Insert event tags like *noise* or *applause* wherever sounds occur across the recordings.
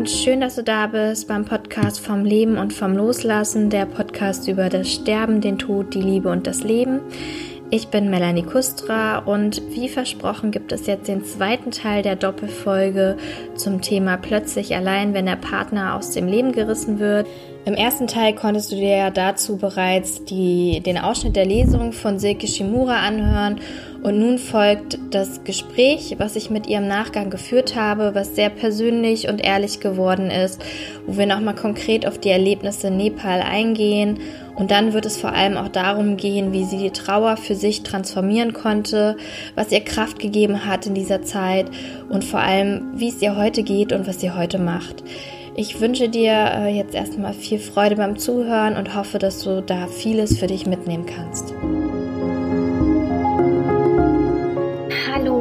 und schön, dass du da bist beim Podcast vom Leben und vom Loslassen, der Podcast über das Sterben, den Tod, die Liebe und das Leben. Ich bin Melanie Kustra und wie versprochen gibt es jetzt den zweiten Teil der Doppelfolge zum Thema plötzlich allein, wenn der Partner aus dem Leben gerissen wird. Im ersten Teil konntest du dir ja dazu bereits die, den Ausschnitt der Lesung von Silke Shimura anhören und nun folgt das Gespräch, was ich mit ihr im Nachgang geführt habe, was sehr persönlich und ehrlich geworden ist, wo wir nochmal konkret auf die Erlebnisse in Nepal eingehen. Und dann wird es vor allem auch darum gehen, wie sie die Trauer für sich transformieren konnte, was ihr Kraft gegeben hat in dieser Zeit und vor allem, wie es ihr heute geht und was sie heute macht. Ich wünsche dir äh, jetzt erstmal viel Freude beim Zuhören und hoffe, dass du da vieles für dich mitnehmen kannst.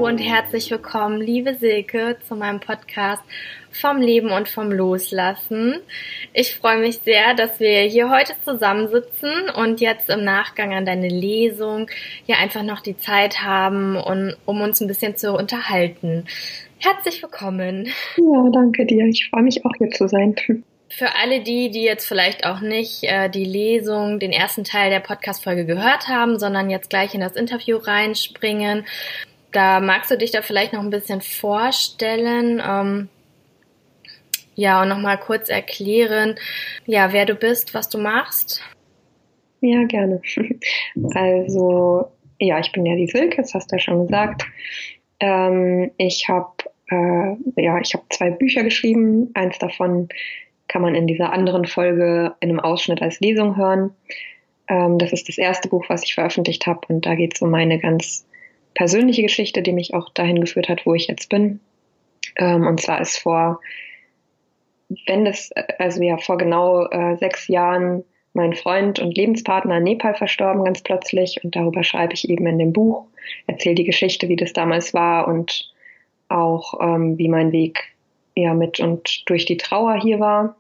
Und herzlich willkommen, liebe Silke, zu meinem Podcast vom Leben und vom Loslassen. Ich freue mich sehr, dass wir hier heute zusammensitzen und jetzt im Nachgang an deine Lesung hier einfach noch die Zeit haben, um, um uns ein bisschen zu unterhalten. Herzlich willkommen. Ja, danke dir. Ich freue mich auch hier zu sein. Für alle die, die jetzt vielleicht auch nicht äh, die Lesung, den ersten Teil der Podcast-Folge gehört haben, sondern jetzt gleich in das Interview reinspringen, da magst du dich da vielleicht noch ein bisschen vorstellen. Ähm, ja, und nochmal kurz erklären, ja, wer du bist, was du machst. Ja, gerne. *laughs* Also, ja, ich bin ja die Silke, das hast du ja schon gesagt. Ähm, ich habe äh, ja, ich habe zwei Bücher geschrieben. Eins davon kann man in dieser anderen Folge in einem Ausschnitt als Lesung hören. Ähm, das ist das erste Buch, was ich veröffentlicht habe und da geht es um meine ganz persönliche Geschichte, die mich auch dahin geführt hat, wo ich jetzt bin. Ähm, und zwar ist vor, wenn das, also ja, vor genau äh, sechs Jahren mein Freund und Lebenspartner in Nepal verstorben, ganz plötzlich. Und darüber schreibe ich eben in dem Buch, erzähle die Geschichte, wie das damals war und auch ähm, wie mein Weg ja mit und durch die Trauer hier war.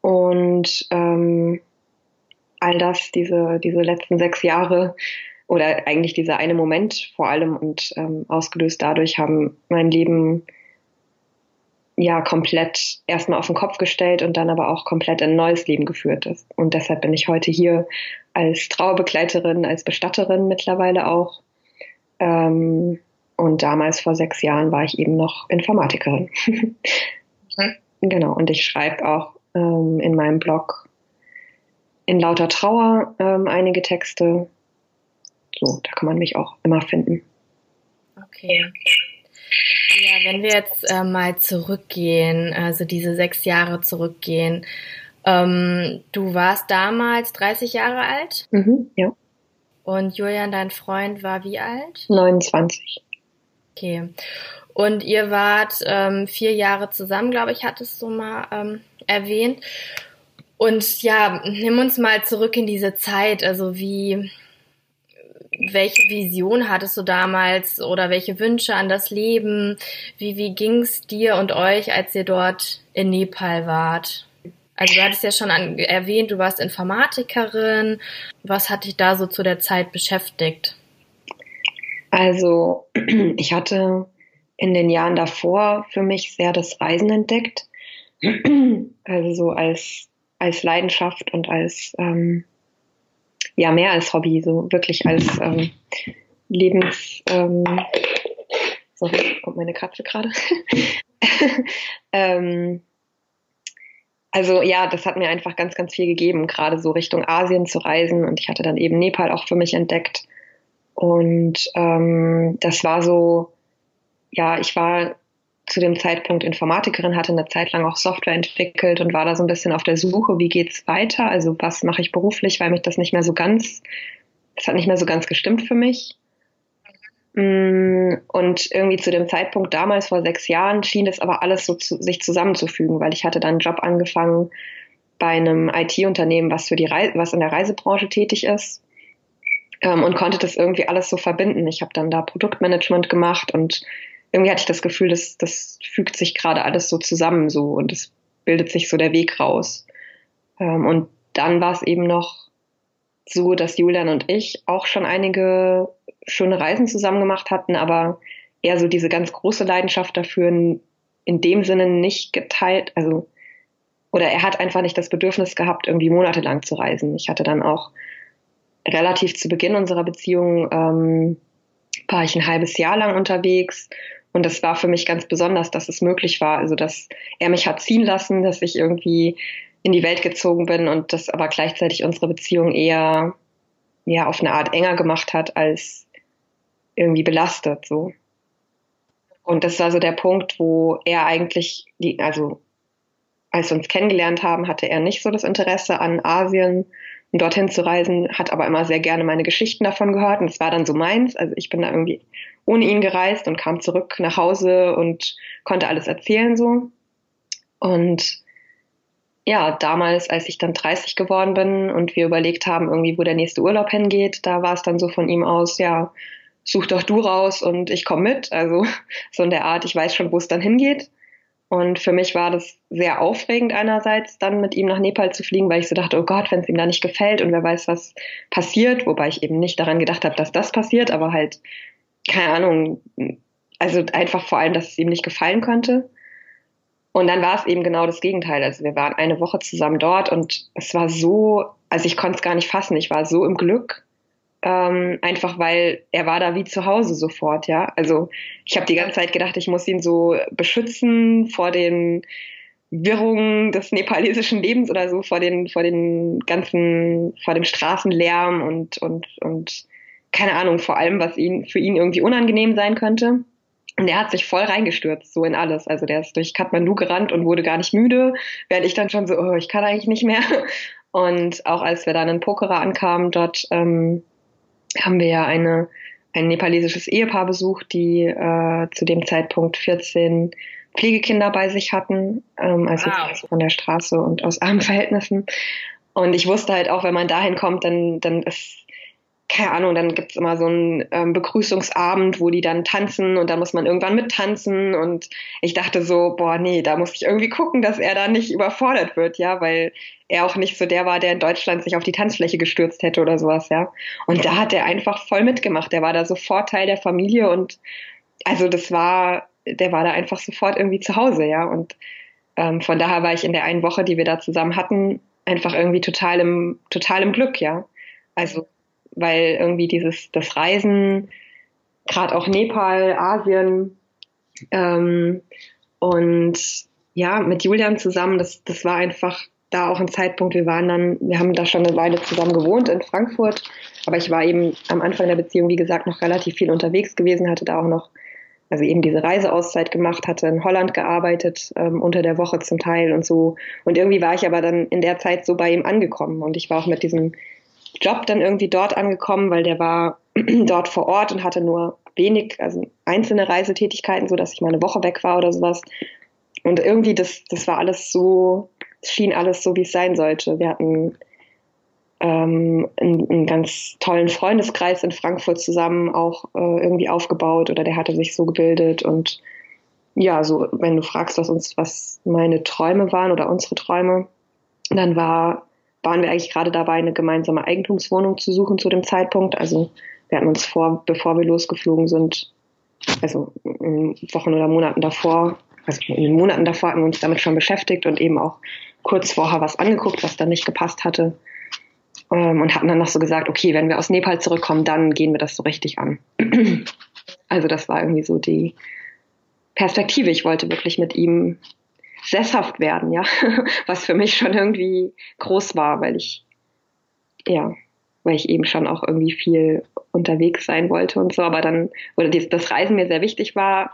Und ähm, all das, diese, diese letzten sechs Jahre oder eigentlich dieser eine Moment vor allem und ähm, ausgelöst dadurch haben mein Leben ja komplett erstmal auf den Kopf gestellt und dann aber auch komplett ein neues Leben geführt ist. Und deshalb bin ich heute hier als Trauerbegleiterin, als Bestatterin mittlerweile auch. Ähm, und damals vor sechs Jahren war ich eben noch Informatikerin. *laughs* Genau. Und ich schreibe auch ähm, in meinem Blog in lauter Trauer ähm, einige Texte. So, da kann man mich auch immer finden. Okay. Ja, wenn wir jetzt äh, mal zurückgehen, also diese sechs Jahre zurückgehen. Ähm, du warst damals 30 Jahre alt? Mhm, ja. Und Julian, dein Freund, war wie alt? 29. Okay. Und ihr wart ähm, vier Jahre zusammen, glaube ich, hattest du mal ähm, erwähnt. Und ja, nimm uns mal zurück in diese Zeit. Also wie, welche Vision hattest du damals oder welche Wünsche an das Leben? Wie, wie ging's dir und euch, als ihr dort in Nepal wart? Also du hattest ja schon an, erwähnt, du warst Informatikerin. Was hat dich da so zu der Zeit beschäftigt? Also *clears throat* ich hatte in den Jahren davor für mich sehr das Reisen entdeckt. *clears throat* Also so als, als Leidenschaft und als, ähm, ja, mehr als Hobby, so wirklich als ähm, Lebens, ähm, sorry, kommt meine Katze gerade. *laughs* ähm, also ja, das hat mir einfach ganz, ganz viel gegeben, gerade so Richtung Asien zu reisen. Und ich hatte dann eben Nepal auch für mich entdeckt. Und ähm, das war so, ja, ich war zu dem Zeitpunkt Informatikerin, hatte eine Zeit lang auch Software entwickelt und war da so ein bisschen auf der Suche, wie geht's weiter? Also was mache ich beruflich, weil mich das nicht mehr so ganz, das hat nicht mehr so ganz gestimmt für mich. Mm, und irgendwie zu dem Zeitpunkt damals vor sechs Jahren schien das aber alles so zu, sich zusammenzufügen, weil ich hatte dann einen Job angefangen bei einem IT-Unternehmen, was für die Reise, was in der Reisebranche tätig ist ähm, und konnte das irgendwie alles so verbinden. Ich habe dann da Produktmanagement gemacht und irgendwie hatte ich das Gefühl, das, das fügt sich gerade alles so zusammen so und es bildet sich so der Weg raus. Ähm, und dann war es eben noch so, dass Julian und ich auch schon einige schöne Reisen zusammen gemacht hatten, aber eher so diese ganz große Leidenschaft dafür in dem Sinne nicht geteilt, also oder er hat einfach nicht das Bedürfnis gehabt, irgendwie monatelang zu reisen. Ich hatte dann auch relativ zu Beginn unserer Beziehung ähm, war ich ein halbes Jahr lang unterwegs und das war für mich ganz besonders, dass es möglich war, also dass er mich hat ziehen lassen, dass ich irgendwie in die Welt gezogen bin und das aber gleichzeitig unsere Beziehung eher ja auf eine Art enger gemacht hat als irgendwie belastet so. Und das war so der Punkt, wo er eigentlich die, also als wir uns kennengelernt haben, hatte er nicht so das Interesse an Asien und dorthin zu reisen, hat aber immer sehr gerne meine Geschichten davon gehört und es war dann so meins. Also ich bin da irgendwie ohne ihn gereist und kam zurück nach Hause und konnte alles erzählen so. Und ja, damals, als ich dann 30 geworden bin und wir überlegt haben, irgendwie, wo der nächste Urlaub hingeht, da war es dann so von ihm aus, ja, such doch du raus und ich komme mit. Also *laughs* so in der Art, ich weiß schon, wo es dann hingeht. Und für mich war das sehr aufregend einerseits, dann mit ihm nach Nepal zu fliegen, weil ich so dachte, oh Gott, wenn es ihm da nicht gefällt und wer weiß, was passiert, wobei ich eben nicht daran gedacht habe, dass das passiert, aber halt, keine Ahnung, also einfach vor allem, dass es ihm nicht gefallen könnte. Und dann war es eben genau das Gegenteil. Also wir waren eine Woche zusammen dort und es war so, also ich konnte es gar nicht fassen, ich war so im Glück ähm, einfach weil er war da wie zu Hause sofort, ja. Also ich habe die ganze Zeit gedacht, ich muss ihn so beschützen vor den Wirrungen des nepalesischen Lebens oder so, vor den, vor den ganzen, vor dem Straßenlärm und, und, und keine Ahnung, vor allem, was ihn, für ihn irgendwie unangenehm sein könnte. Und er hat sich voll reingestürzt, so in alles. Also der ist durch Kathmandu gerannt und wurde gar nicht müde, während ich dann schon so, oh, ich kann eigentlich nicht mehr. Und auch als wir dann in Pokhara ankamen, dort ähm, haben wir ja eine, ein nepalesisches Ehepaar besucht, die äh, zu dem Zeitpunkt 14 Pflegekinder bei sich hatten, ähm, also wow. von der Straße und aus armen *laughs* Verhältnissen. Und ich wusste halt auch, wenn man dahin kommt, dann, dann ist keine Ahnung, dann gibt's immer so einen ähm, Begrüßungsabend, wo die dann tanzen und da muss man irgendwann mittanzen und ich dachte so, boah, nee, da muss ich irgendwie gucken, dass er da nicht überfordert wird, ja, weil er auch nicht so der war, der in Deutschland sich auf die Tanzfläche gestürzt hätte oder sowas, ja. Und da hat er einfach voll mitgemacht, der war da sofort Teil der Familie und also das war, der war da einfach sofort irgendwie zu Hause, ja, und ähm, von daher war ich in der einen Woche, die wir da zusammen hatten, einfach irgendwie total im, total im Glück, ja. Also weil irgendwie dieses das Reisen, gerade auch Nepal, Asien ähm, und ja, mit Julian zusammen, das, das war einfach da auch ein Zeitpunkt, wir waren dann, wir haben da schon eine Weile zusammen gewohnt in Frankfurt, aber ich war eben am Anfang der Beziehung, wie gesagt, noch relativ viel unterwegs gewesen, hatte da auch noch, also eben diese Reiseauszeit gemacht, hatte in Holland gearbeitet, ähm, unter der Woche zum Teil und so. Und irgendwie war ich aber dann in der Zeit so bei ihm angekommen und ich war auch mit diesem Job dann irgendwie dort angekommen, weil der war *clears throat* dort vor Ort und hatte nur wenig, also einzelne Reisetätigkeiten, so dass ich mal eine Woche weg war oder sowas. Und irgendwie, das, das war alles so, schien alles so, wie es sein sollte. Wir hatten ähm, einen, einen, ganz tollen Freundeskreis in Frankfurt zusammen auch äh, irgendwie aufgebaut oder der hatte sich so gebildet und ja, so wenn du fragst, was uns, was meine Träume waren oder unsere Träume, dann war waren wir eigentlich gerade dabei, eine gemeinsame Eigentumswohnung zu suchen zu dem Zeitpunkt. Also wir hatten uns vor, bevor wir losgeflogen sind, also in Wochen oder Monaten davor, also in den Monaten davor hatten wir uns damit schon beschäftigt und eben auch kurz vorher was angeguckt, was dann nicht gepasst hatte. Ähm, und hatten dann noch so gesagt, okay, wenn wir aus Nepal zurückkommen, dann gehen wir das so richtig an. *clears throat* also das war irgendwie so die Perspektive. Ich wollte wirklich mit ihm sesshaft werden, ja, *laughs* was für mich schon irgendwie groß war, weil ich, ja, weil ich eben schon auch irgendwie viel unterwegs sein wollte und so, aber dann, oder das Reisen mir sehr wichtig war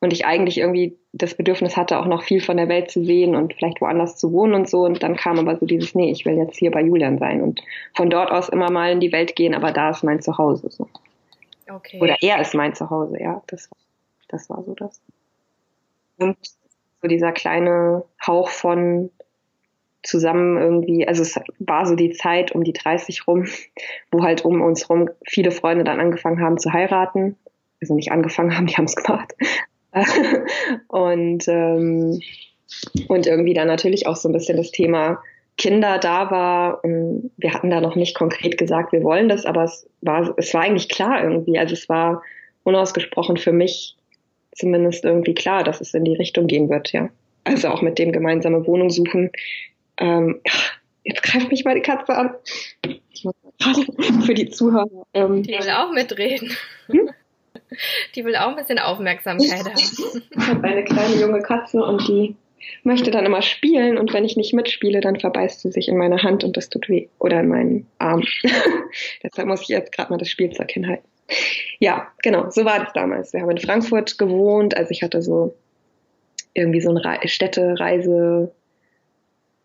und ich eigentlich irgendwie das Bedürfnis hatte, auch noch viel von der Welt zu sehen und vielleicht woanders zu wohnen und so. Und dann kam aber so dieses, nee, ich will jetzt hier bei Julian sein und von dort aus immer mal in die Welt gehen, aber da ist mein Zuhause so. Okay. Oder er ist mein Zuhause, ja. Das, das war so das. Und so dieser kleine Hauch von zusammen irgendwie, also es war so die Zeit um die 30 rum, wo halt um uns rum viele Freunde dann angefangen haben zu heiraten. Also nicht angefangen haben, die haben es gemacht. *laughs* und, ähm, und irgendwie dann natürlich auch so ein bisschen das Thema Kinder da war. Und wir hatten da noch nicht konkret gesagt, wir wollen das, aber es war, es war eigentlich klar irgendwie. Also es war unausgesprochen für mich zumindest irgendwie klar, dass es in die Richtung gehen wird, ja. Also auch mit dem gemeinsame Wohnung suchen. Ähm, jetzt greift mich mal die Katze an. Ich muss *laughs* für die Zuhörer. Ähm, die will auch mitreden. Hm? Die will auch ein bisschen Aufmerksamkeit *laughs* haben. Ich habe eine kleine junge Katze und die möchte dann immer spielen und wenn ich nicht mitspiele, dann verbeißt sie sich in meine Hand und das tut weh. Oder in meinen Arm. *laughs* Deshalb muss ich jetzt gerade mal das Spielzeug hinhalten. Ja, genau, so war das damals. Wir haben in Frankfurt gewohnt, also ich hatte so irgendwie so eine Städtereise,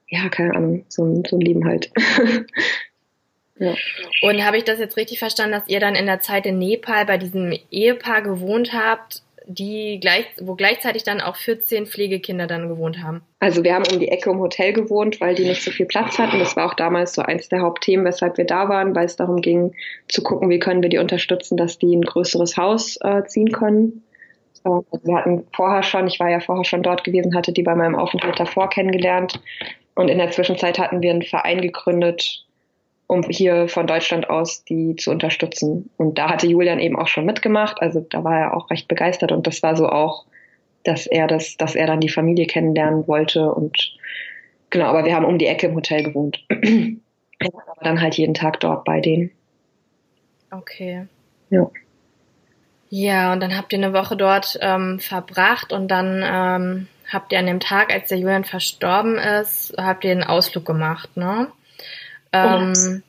ja, keine Ahnung, so ein, so ein Leben halt. *laughs* Ja. Und habe ich das jetzt richtig verstanden, dass ihr dann in der Zeit in Nepal bei diesem Ehepaar gewohnt habt, die gleich, wo gleichzeitig dann auch 14 Pflegekinder dann gewohnt haben? Also wir haben um die Ecke im Hotel gewohnt, weil die nicht so viel Platz hatten. Das war auch damals so eins der Hauptthemen, weshalb wir da waren, weil es darum ging, zu gucken, wie können wir die unterstützen, dass die ein größeres Haus äh, ziehen können. Also wir hatten vorher schon, ich war ja vorher schon dort gewesen, hatte die bei meinem Aufenthalt davor kennengelernt. Und in der Zwischenzeit hatten wir einen Verein gegründet, um hier von Deutschland aus die zu unterstützen. Und da hatte Julian eben auch schon mitgemacht, also da war er auch recht begeistert und das war so auch, dass er das, dass er dann die Familie kennenlernen wollte und genau, aber wir haben um die Ecke im Hotel gewohnt. *clears throat* aber dann halt jeden Tag dort bei denen. Okay. Ja. Ja, und dann habt ihr eine Woche dort ähm, verbracht und dann ähm, habt ihr an dem Tag, als der Julian verstorben ist, habt ihr einen Ausflug gemacht, ne? Ähm,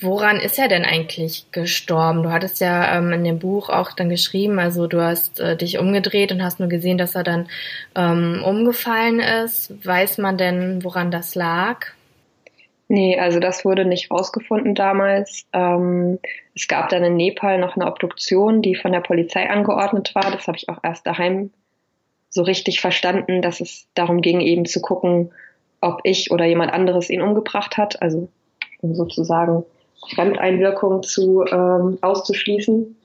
woran ist er denn eigentlich gestorben? Du hattest ja ähm, in dem Buch auch dann geschrieben, also du hast äh, dich umgedreht und hast nur gesehen, dass er dann ähm, umgefallen ist. Weiß man denn, woran das lag? Nee, also das wurde nicht rausgefunden damals. Ähm, es gab dann in Nepal noch eine Obduktion, die von der Polizei angeordnet war. Das habe ich auch erst daheim so richtig verstanden, dass es darum ging, eben zu gucken, ob ich oder jemand anderes ihn umgebracht hat. Also um sozusagen Fremdeinwirkung zu ähm, auszuschließen.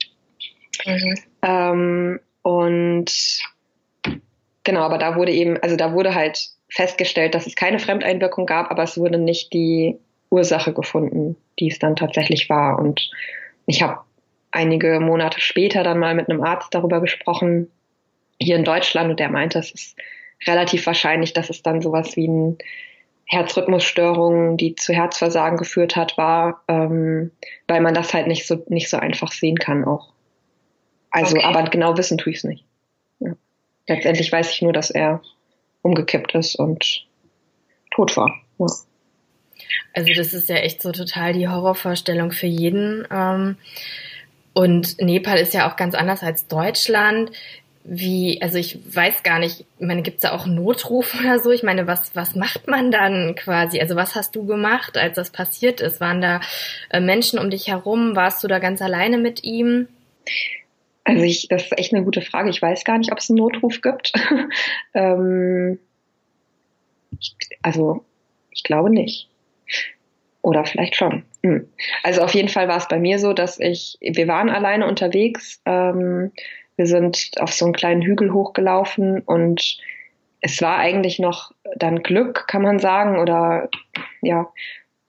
Mhm. Ähm, und genau, aber da wurde eben, also da wurde halt festgestellt, dass es keine Fremdeinwirkung gab, aber es wurde nicht die Ursache gefunden, die es dann tatsächlich war. Und ich habe einige Monate später dann mal mit einem Arzt darüber gesprochen, hier in Deutschland, und der meinte, es ist relativ wahrscheinlich, dass es dann sowas wie ein Herzrhythmusstörung, die zu Herzversagen geführt hat, war, ähm, weil man das halt nicht so nicht so einfach sehen kann auch. Also, okay. aber genau wissen tue ich es nicht. Ja. Letztendlich weiß ich nur, dass er umgekippt ist und tot war. Ja. Also das ist ja echt so total die Horrorvorstellung für jeden. Ähm, und Nepal ist ja auch ganz anders als Deutschland wie, also ich weiß gar nicht, ich meine, gibt's da auch einen Notruf oder so? Ich meine, was, was macht man dann quasi? Also was hast du gemacht, als das passiert ist? Waren da äh, Menschen um dich herum? Warst du da ganz alleine mit ihm? Also ich, das ist echt eine gute Frage. Ich weiß gar nicht, ob es einen Notruf gibt. *laughs* ähm, ich, also ich glaube nicht. Oder vielleicht schon. Hm. Also auf jeden Fall war es bei mir so, dass ich, wir waren alleine unterwegs. Ähm, wir sind auf so einen kleinen Hügel hochgelaufen und es war eigentlich noch dann Glück, kann man sagen, oder ja,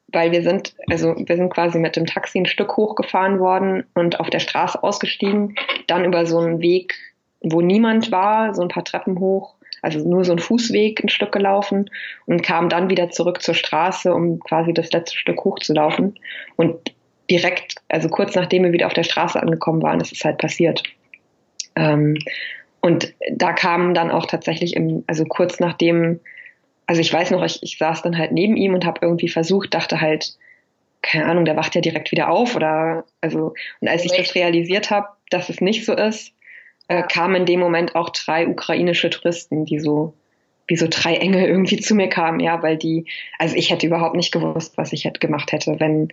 weil wir sind, also wir sind quasi mit dem Taxi ein Stück hochgefahren worden und auf der Straße ausgestiegen, dann über so einen Weg, wo niemand war, so ein paar Treppen hoch, also nur so ein Fußweg ein Stück gelaufen und kam dann wieder zurück zur Straße, um quasi das letzte Stück hochzulaufen. Und direkt, also kurz nachdem wir wieder auf der Straße angekommen waren, ist es halt passiert. Ähm, und da kam dann auch tatsächlich im, also kurz nachdem, also ich weiß noch, ich, ich saß dann halt neben ihm und habe irgendwie versucht, dachte halt, keine Ahnung, der wacht ja direkt wieder auf oder also und als ich das realisiert habe, dass es nicht so ist, äh, kamen in dem Moment auch drei ukrainische Touristen, die so wie so drei Engel irgendwie zu mir kamen, ja, weil die, also ich hätte überhaupt nicht gewusst, was ich hätte gemacht hätte, wenn,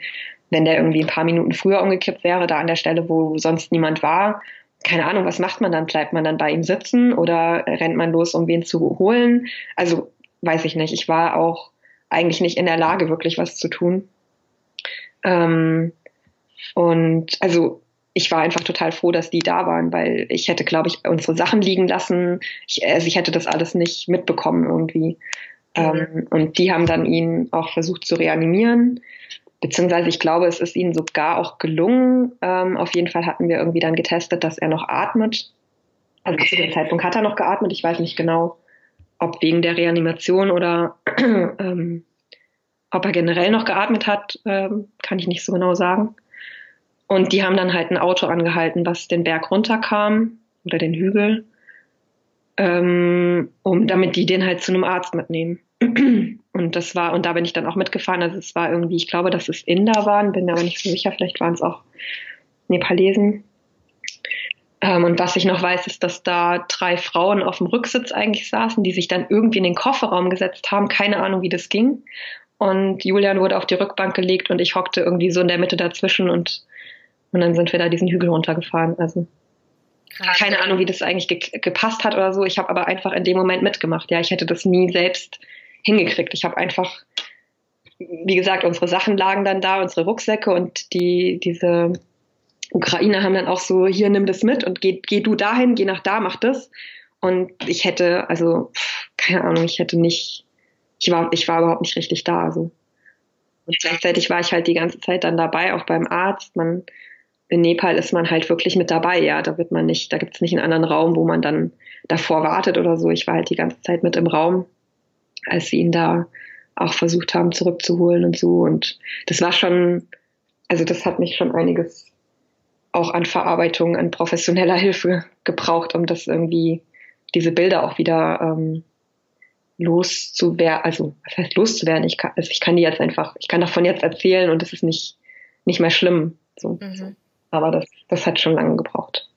wenn der irgendwie ein paar Minuten früher umgekippt wäre, da an der Stelle, wo sonst niemand war keine Ahnung, was macht man dann? Bleibt man dann bei ihm sitzen oder rennt man los, um wen zu holen? Also weiß ich nicht. Ich war auch eigentlich nicht in der Lage, wirklich was zu tun. Ähm, und also ich war einfach total froh, dass die da waren, weil ich hätte, glaube ich, unsere Sachen liegen lassen. Ich, also ich hätte das alles nicht mitbekommen irgendwie. Mhm. Ähm, und die haben dann ihn auch versucht zu reanimieren beziehungsweise ich glaube, es ist ihnen sogar auch gelungen. Ähm, auf jeden Fall hatten wir irgendwie dann getestet, dass er noch atmet. Also zu dem Zeitpunkt hat er noch geatmet. Ich weiß nicht genau, ob wegen der Reanimation oder *clears throat* ähm, ob er generell noch geatmet hat, ähm, kann ich nicht so genau sagen. Und die haben dann halt ein Auto angehalten, was den Berg runterkam oder den Hügel, ähm, um damit die den halt zu einem Arzt mitnehmen. *clears throat* Und das war, und da bin ich dann auch mitgefahren. Also es war irgendwie, ich glaube, dass es Inder waren, bin mir aber nicht so sicher, vielleicht waren es auch Nepalesen. Ähm, und was ich noch weiß, ist, dass da drei Frauen auf dem Rücksitz eigentlich saßen, die sich dann irgendwie in den Kofferraum gesetzt haben. Keine Ahnung, wie das ging. Und Julian wurde auf die Rückbank gelegt und ich hockte irgendwie so in der Mitte dazwischen und, und dann sind wir da diesen Hügel runtergefahren. Also Krass. keine Ahnung, wie das eigentlich ge gepasst hat oder so. Ich habe aber einfach in dem Moment mitgemacht. Ja, ich hätte das nie selbst hingekriegt. Ich habe einfach, wie gesagt, unsere Sachen lagen dann da, unsere Rucksäcke und die, diese Ukrainer haben dann auch so, hier nimm das mit und geh, geh du dahin, geh nach da, mach das. Und ich hätte, also, keine Ahnung, ich hätte nicht, ich war, ich war überhaupt nicht richtig da. Also. Und gleichzeitig war ich halt die ganze Zeit dann dabei, auch beim Arzt. Man, in Nepal ist man halt wirklich mit dabei, ja. Da wird man nicht, da gibt es nicht einen anderen Raum, wo man dann davor wartet oder so. Ich war halt die ganze Zeit mit im Raum, als sie ihn da auch versucht haben zurückzuholen und so. Und das war schon, also das hat mich schon einiges auch an Verarbeitung, an professioneller *laughs* Hilfe gebraucht, um das irgendwie, diese Bilder auch wieder ähm, loszuwerden, also was heißt loszuwerden? Ich kann, also ich kann die jetzt einfach, ich kann davon jetzt erzählen und es ist nicht, nicht mehr schlimm. So. Mhm. Aber das, das hat schon lange gebraucht.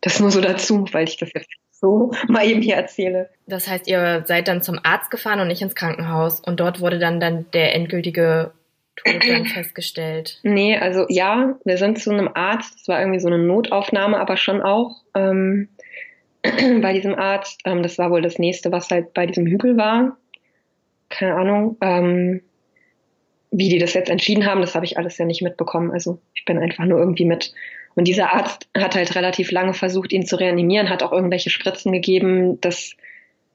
Das nur so dazu, weil ich das jetzt so *laughs* mal eben hier erzähle. Das heißt, ihr seid dann zum Arzt gefahren und nicht ins Krankenhaus und dort wurde dann, dann der endgültige Tod dann *clears throat* festgestellt? Nee, also ja, wir sind zu einem Arzt, das war irgendwie so eine Notaufnahme, aber schon auch ähm, *clears throat* bei diesem Arzt. Ähm, das war wohl das nächste, was halt bei diesem Hügel war. Keine Ahnung. Ähm, wie die das jetzt entschieden haben, das habe ich alles ja nicht mitbekommen. Also ich bin einfach nur irgendwie mit. Und dieser Arzt hat halt relativ lange versucht, ihn zu reanimieren, hat auch irgendwelche Spritzen gegeben. Das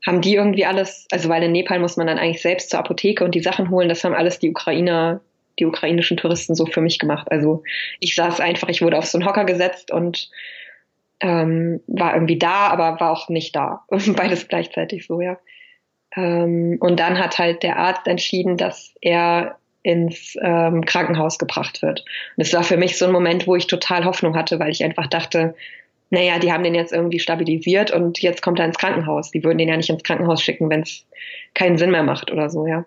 haben die irgendwie alles, also weil in Nepal muss man dann eigentlich selbst zur Apotheke und die Sachen holen. Das haben alles die Ukrainer die ukrainischen Touristen so für mich gemacht. Also ich saß einfach, ich wurde auf so einen Hocker gesetzt und ähm, war irgendwie da, aber war auch nicht da. *laughs* Beides gleichzeitig so, ja. Ähm, und dann hat halt der Arzt entschieden, dass er ins ähm, Krankenhaus gebracht wird. Und es war für mich so ein Moment, wo ich total Hoffnung hatte, weil ich einfach dachte, naja, die haben den jetzt irgendwie stabilisiert und jetzt kommt er ins Krankenhaus. Die würden den ja nicht ins Krankenhaus schicken, wenn es keinen Sinn mehr macht oder so, ja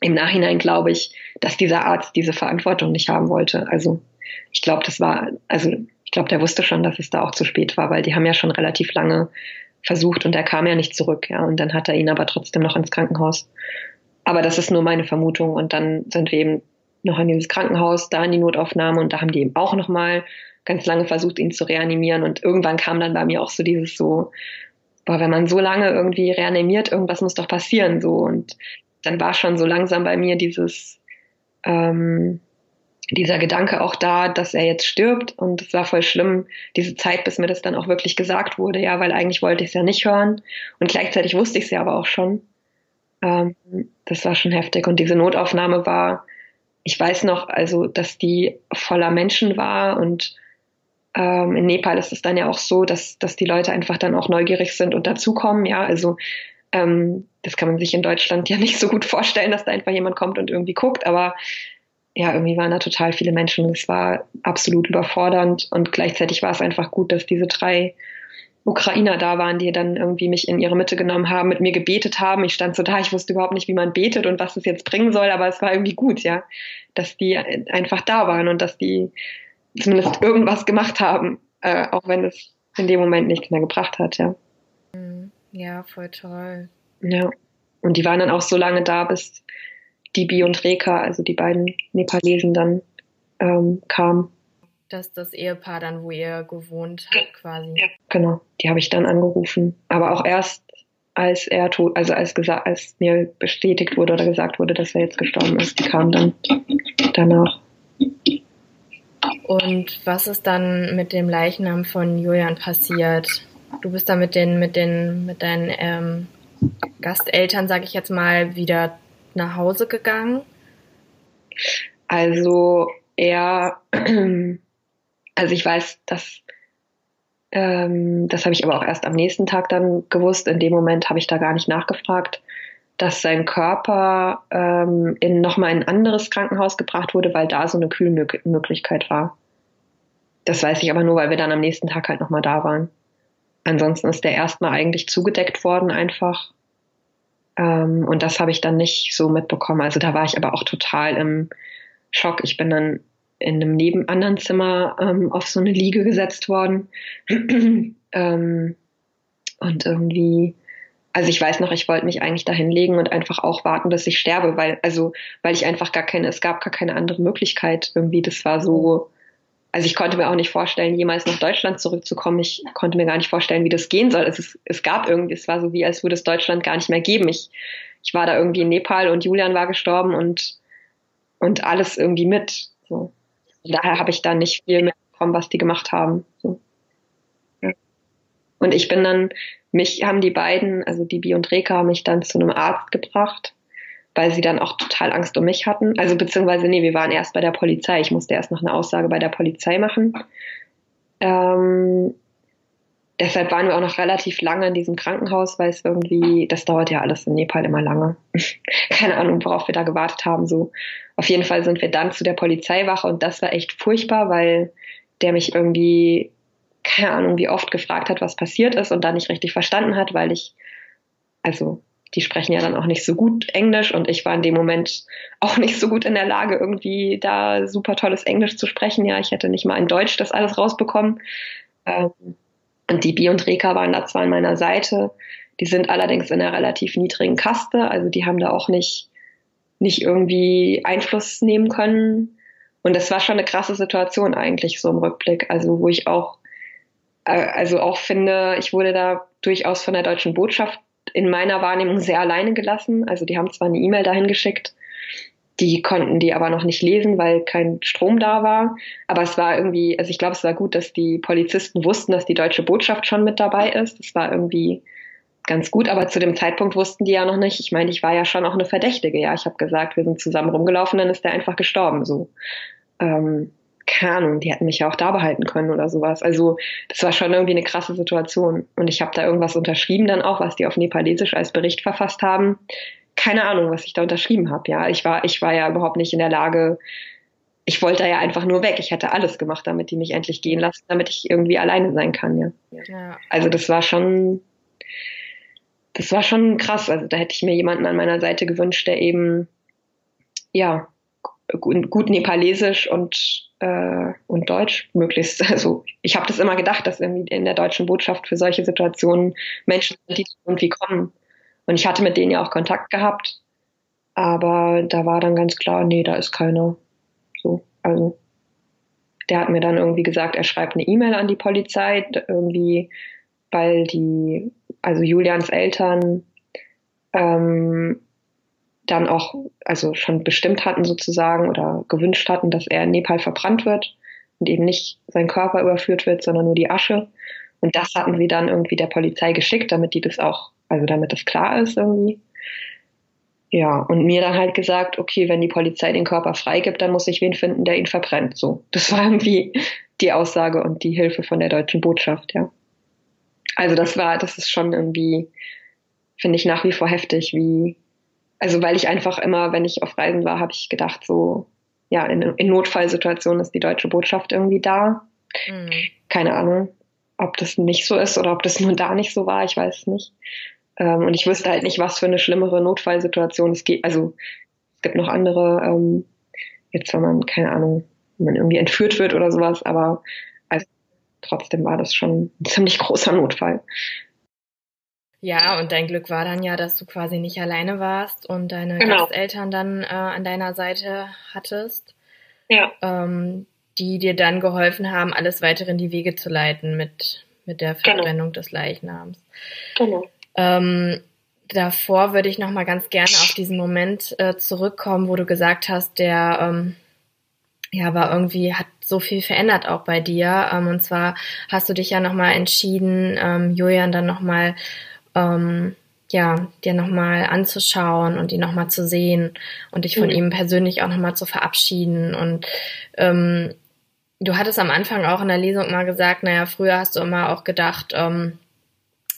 im Nachhinein glaube ich, dass dieser Arzt diese Verantwortung nicht haben wollte. Also ich glaube, das war, also ich glaube, der wusste schon, dass es da auch zu spät war, weil die haben ja schon relativ lange versucht und er kam ja nicht zurück, ja. Und dann hat er ihn aber trotzdem noch ins Krankenhaus. Aber das ist nur meine Vermutung. Und dann sind wir eben noch in dieses Krankenhaus, da in die Notaufnahme und da haben die eben auch noch mal ganz lange versucht, ihn zu reanimieren. Und irgendwann kam dann bei mir auch so dieses so, boah, wenn man so lange irgendwie reanimiert, irgendwas muss doch passieren, so. Und dann war schon so langsam bei mir dieses, ähm, dieser Gedanke auch da, dass er jetzt stirbt. Und es war voll schlimm, diese Zeit, bis mir das dann auch wirklich gesagt wurde, ja, weil eigentlich wollte ich es ja nicht hören. Und gleichzeitig wusste ich es ja aber auch schon. Ähm, das war schon heftig. Und diese Notaufnahme war, ich weiß noch, also, dass die voller Menschen war und ähm, in Nepal ist es dann ja auch so, dass, dass die Leute einfach dann auch neugierig sind und dazukommen, ja, also ähm, das kann man sich in Deutschland ja *laughs* nicht so gut vorstellen, dass da einfach jemand kommt und irgendwie guckt, aber ja, irgendwie waren da total viele Menschen. Es war absolut überfordernd und gleichzeitig war es einfach gut, dass diese drei Ukrainer da waren, die dann irgendwie mich in ihre Mitte genommen haben, mit mir gebetet haben. Ich stand so da, ich wusste überhaupt nicht, wie man betet und was es jetzt bringen soll, aber es war irgendwie gut, ja, dass die einfach da waren und dass die zumindest irgendwas gemacht haben, äh, auch wenn es in dem Moment nichts mehr gebracht hat, ja. Ja, voll toll. Ja. Und die waren dann auch so lange da, bis Dibi und Reka, also die beiden Nepalesen, dann ähm, kamen. Dass das Ehepaar dann, wo ihr gewohnt habt, quasi. Ja, genau. Die habe ich dann angerufen. Aber auch erst, als er tot, also als gesagt, als mir bestätigt wurde oder gesagt wurde, dass er jetzt gestorben ist, die kamen dann danach. Und was ist dann mit dem Leichnam von Julian passiert? Du bist da mit den, mit den, mit deinen ähm, Gasteltern, sage ich jetzt mal, wieder nach Hause gegangen? Also er, *clears throat* also ich weiß, dass ähm, das habe ich aber auch erst am nächsten Tag dann gewusst. In dem Moment habe ich da gar nicht nachgefragt, dass sein Körper ähm, in nochmal ein anderes Krankenhaus gebracht wurde, weil da so eine Kühlmöglichkeit war. Das weiß ich aber nur, weil wir dann am nächsten Tag halt nochmal da waren. Ansonsten ist der erstmal eigentlich zugedeckt worden einfach. Ähm, und das habe ich dann nicht so mitbekommen. Also da war ich aber auch total im Schock. Ich bin dann in einem neben anderen Zimmer ähm, auf so eine Liege gesetzt worden. *clears throat* ähm, und irgendwie, also ich weiß noch, ich wollte mich eigentlich da hinlegen und einfach auch warten, dass ich sterbe, weil, also, weil ich einfach gar keine, es gab gar keine andere Möglichkeit irgendwie. Das war so, also ich konnte mir auch nicht vorstellen, jemals nach Deutschland zurückzukommen. Ich konnte mir gar nicht vorstellen, wie das gehen soll. Es, ist, es gab irgendwie, es war so wie, als würde es Deutschland gar nicht mehr geben. Ich, ich war da irgendwie in Nepal und Julian war gestorben und, und alles irgendwie mit. So. Daher habe ich da nicht viel mitbekommen, was die gemacht haben. So. Ja. Und ich bin dann, mich haben die beiden, also Dibi und Reka, haben mich dann zu einem Arzt gebracht weil sie dann auch total Angst um mich hatten. Also beziehungsweise, nee, wir waren erst bei der Polizei. Ich musste erst noch eine Aussage bei der Polizei machen. Ähm, deshalb waren wir auch noch relativ lange in diesem Krankenhaus, weil es irgendwie, das dauert ja alles in Nepal immer lange. *laughs* Keine Ahnung, worauf wir da gewartet haben. So, auf jeden Fall sind wir dann zu der Polizeiwache und das war echt furchtbar, weil der mich irgendwie, keine Ahnung, wie oft gefragt hat, was passiert ist und dann nicht richtig verstanden hat, weil ich, also die sprechen ja dann auch nicht so gut Englisch und ich war in dem Moment *laughs* auch nicht so gut in der Lage, irgendwie da super tolles Englisch zu sprechen. Ja, ich hätte nicht mal in Deutsch das alles rausbekommen. Ähm, und die Bi und Reka waren da zwar an meiner Seite, die sind allerdings in einer relativ niedrigen Kaste, also die haben da auch nicht, nicht irgendwie Einfluss nehmen können. Und das war schon eine krasse Situation eigentlich so im Rückblick, also wo ich auch, äh, also auch finde, ich wurde da durchaus von der deutschen Botschaft in meiner Wahrnehmung sehr alleine gelassen. Also die haben zwar eine E-Mail dahin geschickt, die konnten die aber noch nicht lesen, weil kein Strom da war. Aber es war irgendwie, also ich glaube, es war gut, dass die Polizisten wussten, dass die deutsche Botschaft schon mit dabei ist. Das war irgendwie ganz gut, aber zu dem Zeitpunkt wussten die ja noch nicht. Ich meine, ich war ja schon auch eine Verdächtige, ja. Ich habe gesagt, wir sind zusammen rumgelaufen, dann ist der einfach gestorben. So. Ähm, keine die hätten mich ja auch da behalten können oder sowas. Also das war schon irgendwie eine krasse Situation. Und ich habe da irgendwas unterschrieben dann auch, was die auf Nepalesisch als Bericht verfasst haben. Keine Ahnung, was ich da unterschrieben habe. Ja, ich war, ich war ja überhaupt nicht in der Lage. Ich wollte ja einfach nur weg. Ich hätte alles gemacht, damit die mich endlich gehen lassen, damit ich irgendwie alleine sein kann. Ja. ja. Also das war schon, das war schon krass. Also da hätte ich mir jemanden an meiner Seite gewünscht, der eben ja gut, gut Nepalesisch und, äh, und Deutsch möglichst. *laughs* Also ich habe das immer gedacht, dass irgendwie in der deutschen Botschaft für solche Situationen Menschen sind, die irgendwie kommen. Und ich hatte mit denen ja auch Kontakt gehabt, aber da war dann ganz klar, nee, da ist keiner. So, also der hat mir dann irgendwie gesagt, er schreibt eine E-Mail an die Polizei, irgendwie, weil die, also Julians Eltern ähm, dann auch also schon bestimmt hatten sozusagen oder gewünscht hatten, dass er in Nepal verbrannt wird und eben nicht sein Körper überführt wird, sondern nur die Asche. Und das hatten sie dann irgendwie der Polizei geschickt, damit die das auch, also damit das klar ist irgendwie. Ja, und mir dann halt gesagt, okay, wenn die Polizei den Körper freigibt, dann muss ich wen finden, der ihn verbrennt. So, das war irgendwie die Aussage und die Hilfe von der deutschen Botschaft, ja. Also das war, das ist schon irgendwie, finde ich nach wie vor heftig, wie, also weil ich einfach immer, wenn ich auf Reisen war, habe ich gedacht, so, ja, in, in, Notfallsituationen ist die deutsche Botschaft irgendwie da. Mhm. Keine Ahnung, ob das nicht so ist oder ob das nur da nicht so war, ich weiß es nicht. Ähm, und ich wüsste halt nicht, was für eine schlimmere Notfallsituation es gibt. Also es gibt noch andere, ähm, jetzt wenn man, keine Ahnung, wenn man irgendwie entführt wird oder sowas, aber also, trotzdem war das schon ein ziemlich großer Notfall. Ja, und dein Glück war dann ja, dass du quasi nicht alleine warst und deine genau. Gasteltern dann äh, an deiner Seite hattest. Ja. Ähm, die dir dann geholfen haben, alles weitere in die Wege zu leiten mit, mit der genau. Verbrennung genau. des Leichnams. Genau. Ähm, davor würde ich noch mal ganz gerne auf diesen Moment äh, zurückkommen, wo du gesagt hast, der ähm, ja war irgendwie hat so viel verändert auch bei dir. Ähm, und zwar hast du dich ja noch mal entschieden, ähm, Julian dann noch mal ähm, ja, dir nochmal anzuschauen und ihn nochmal zu sehen und dich von mhm. ihm persönlich auch nochmal zu verabschieden. Und ähm, du hattest am Anfang auch in der Lesung mal gesagt, naja, früher hast du immer auch gedacht, ähm,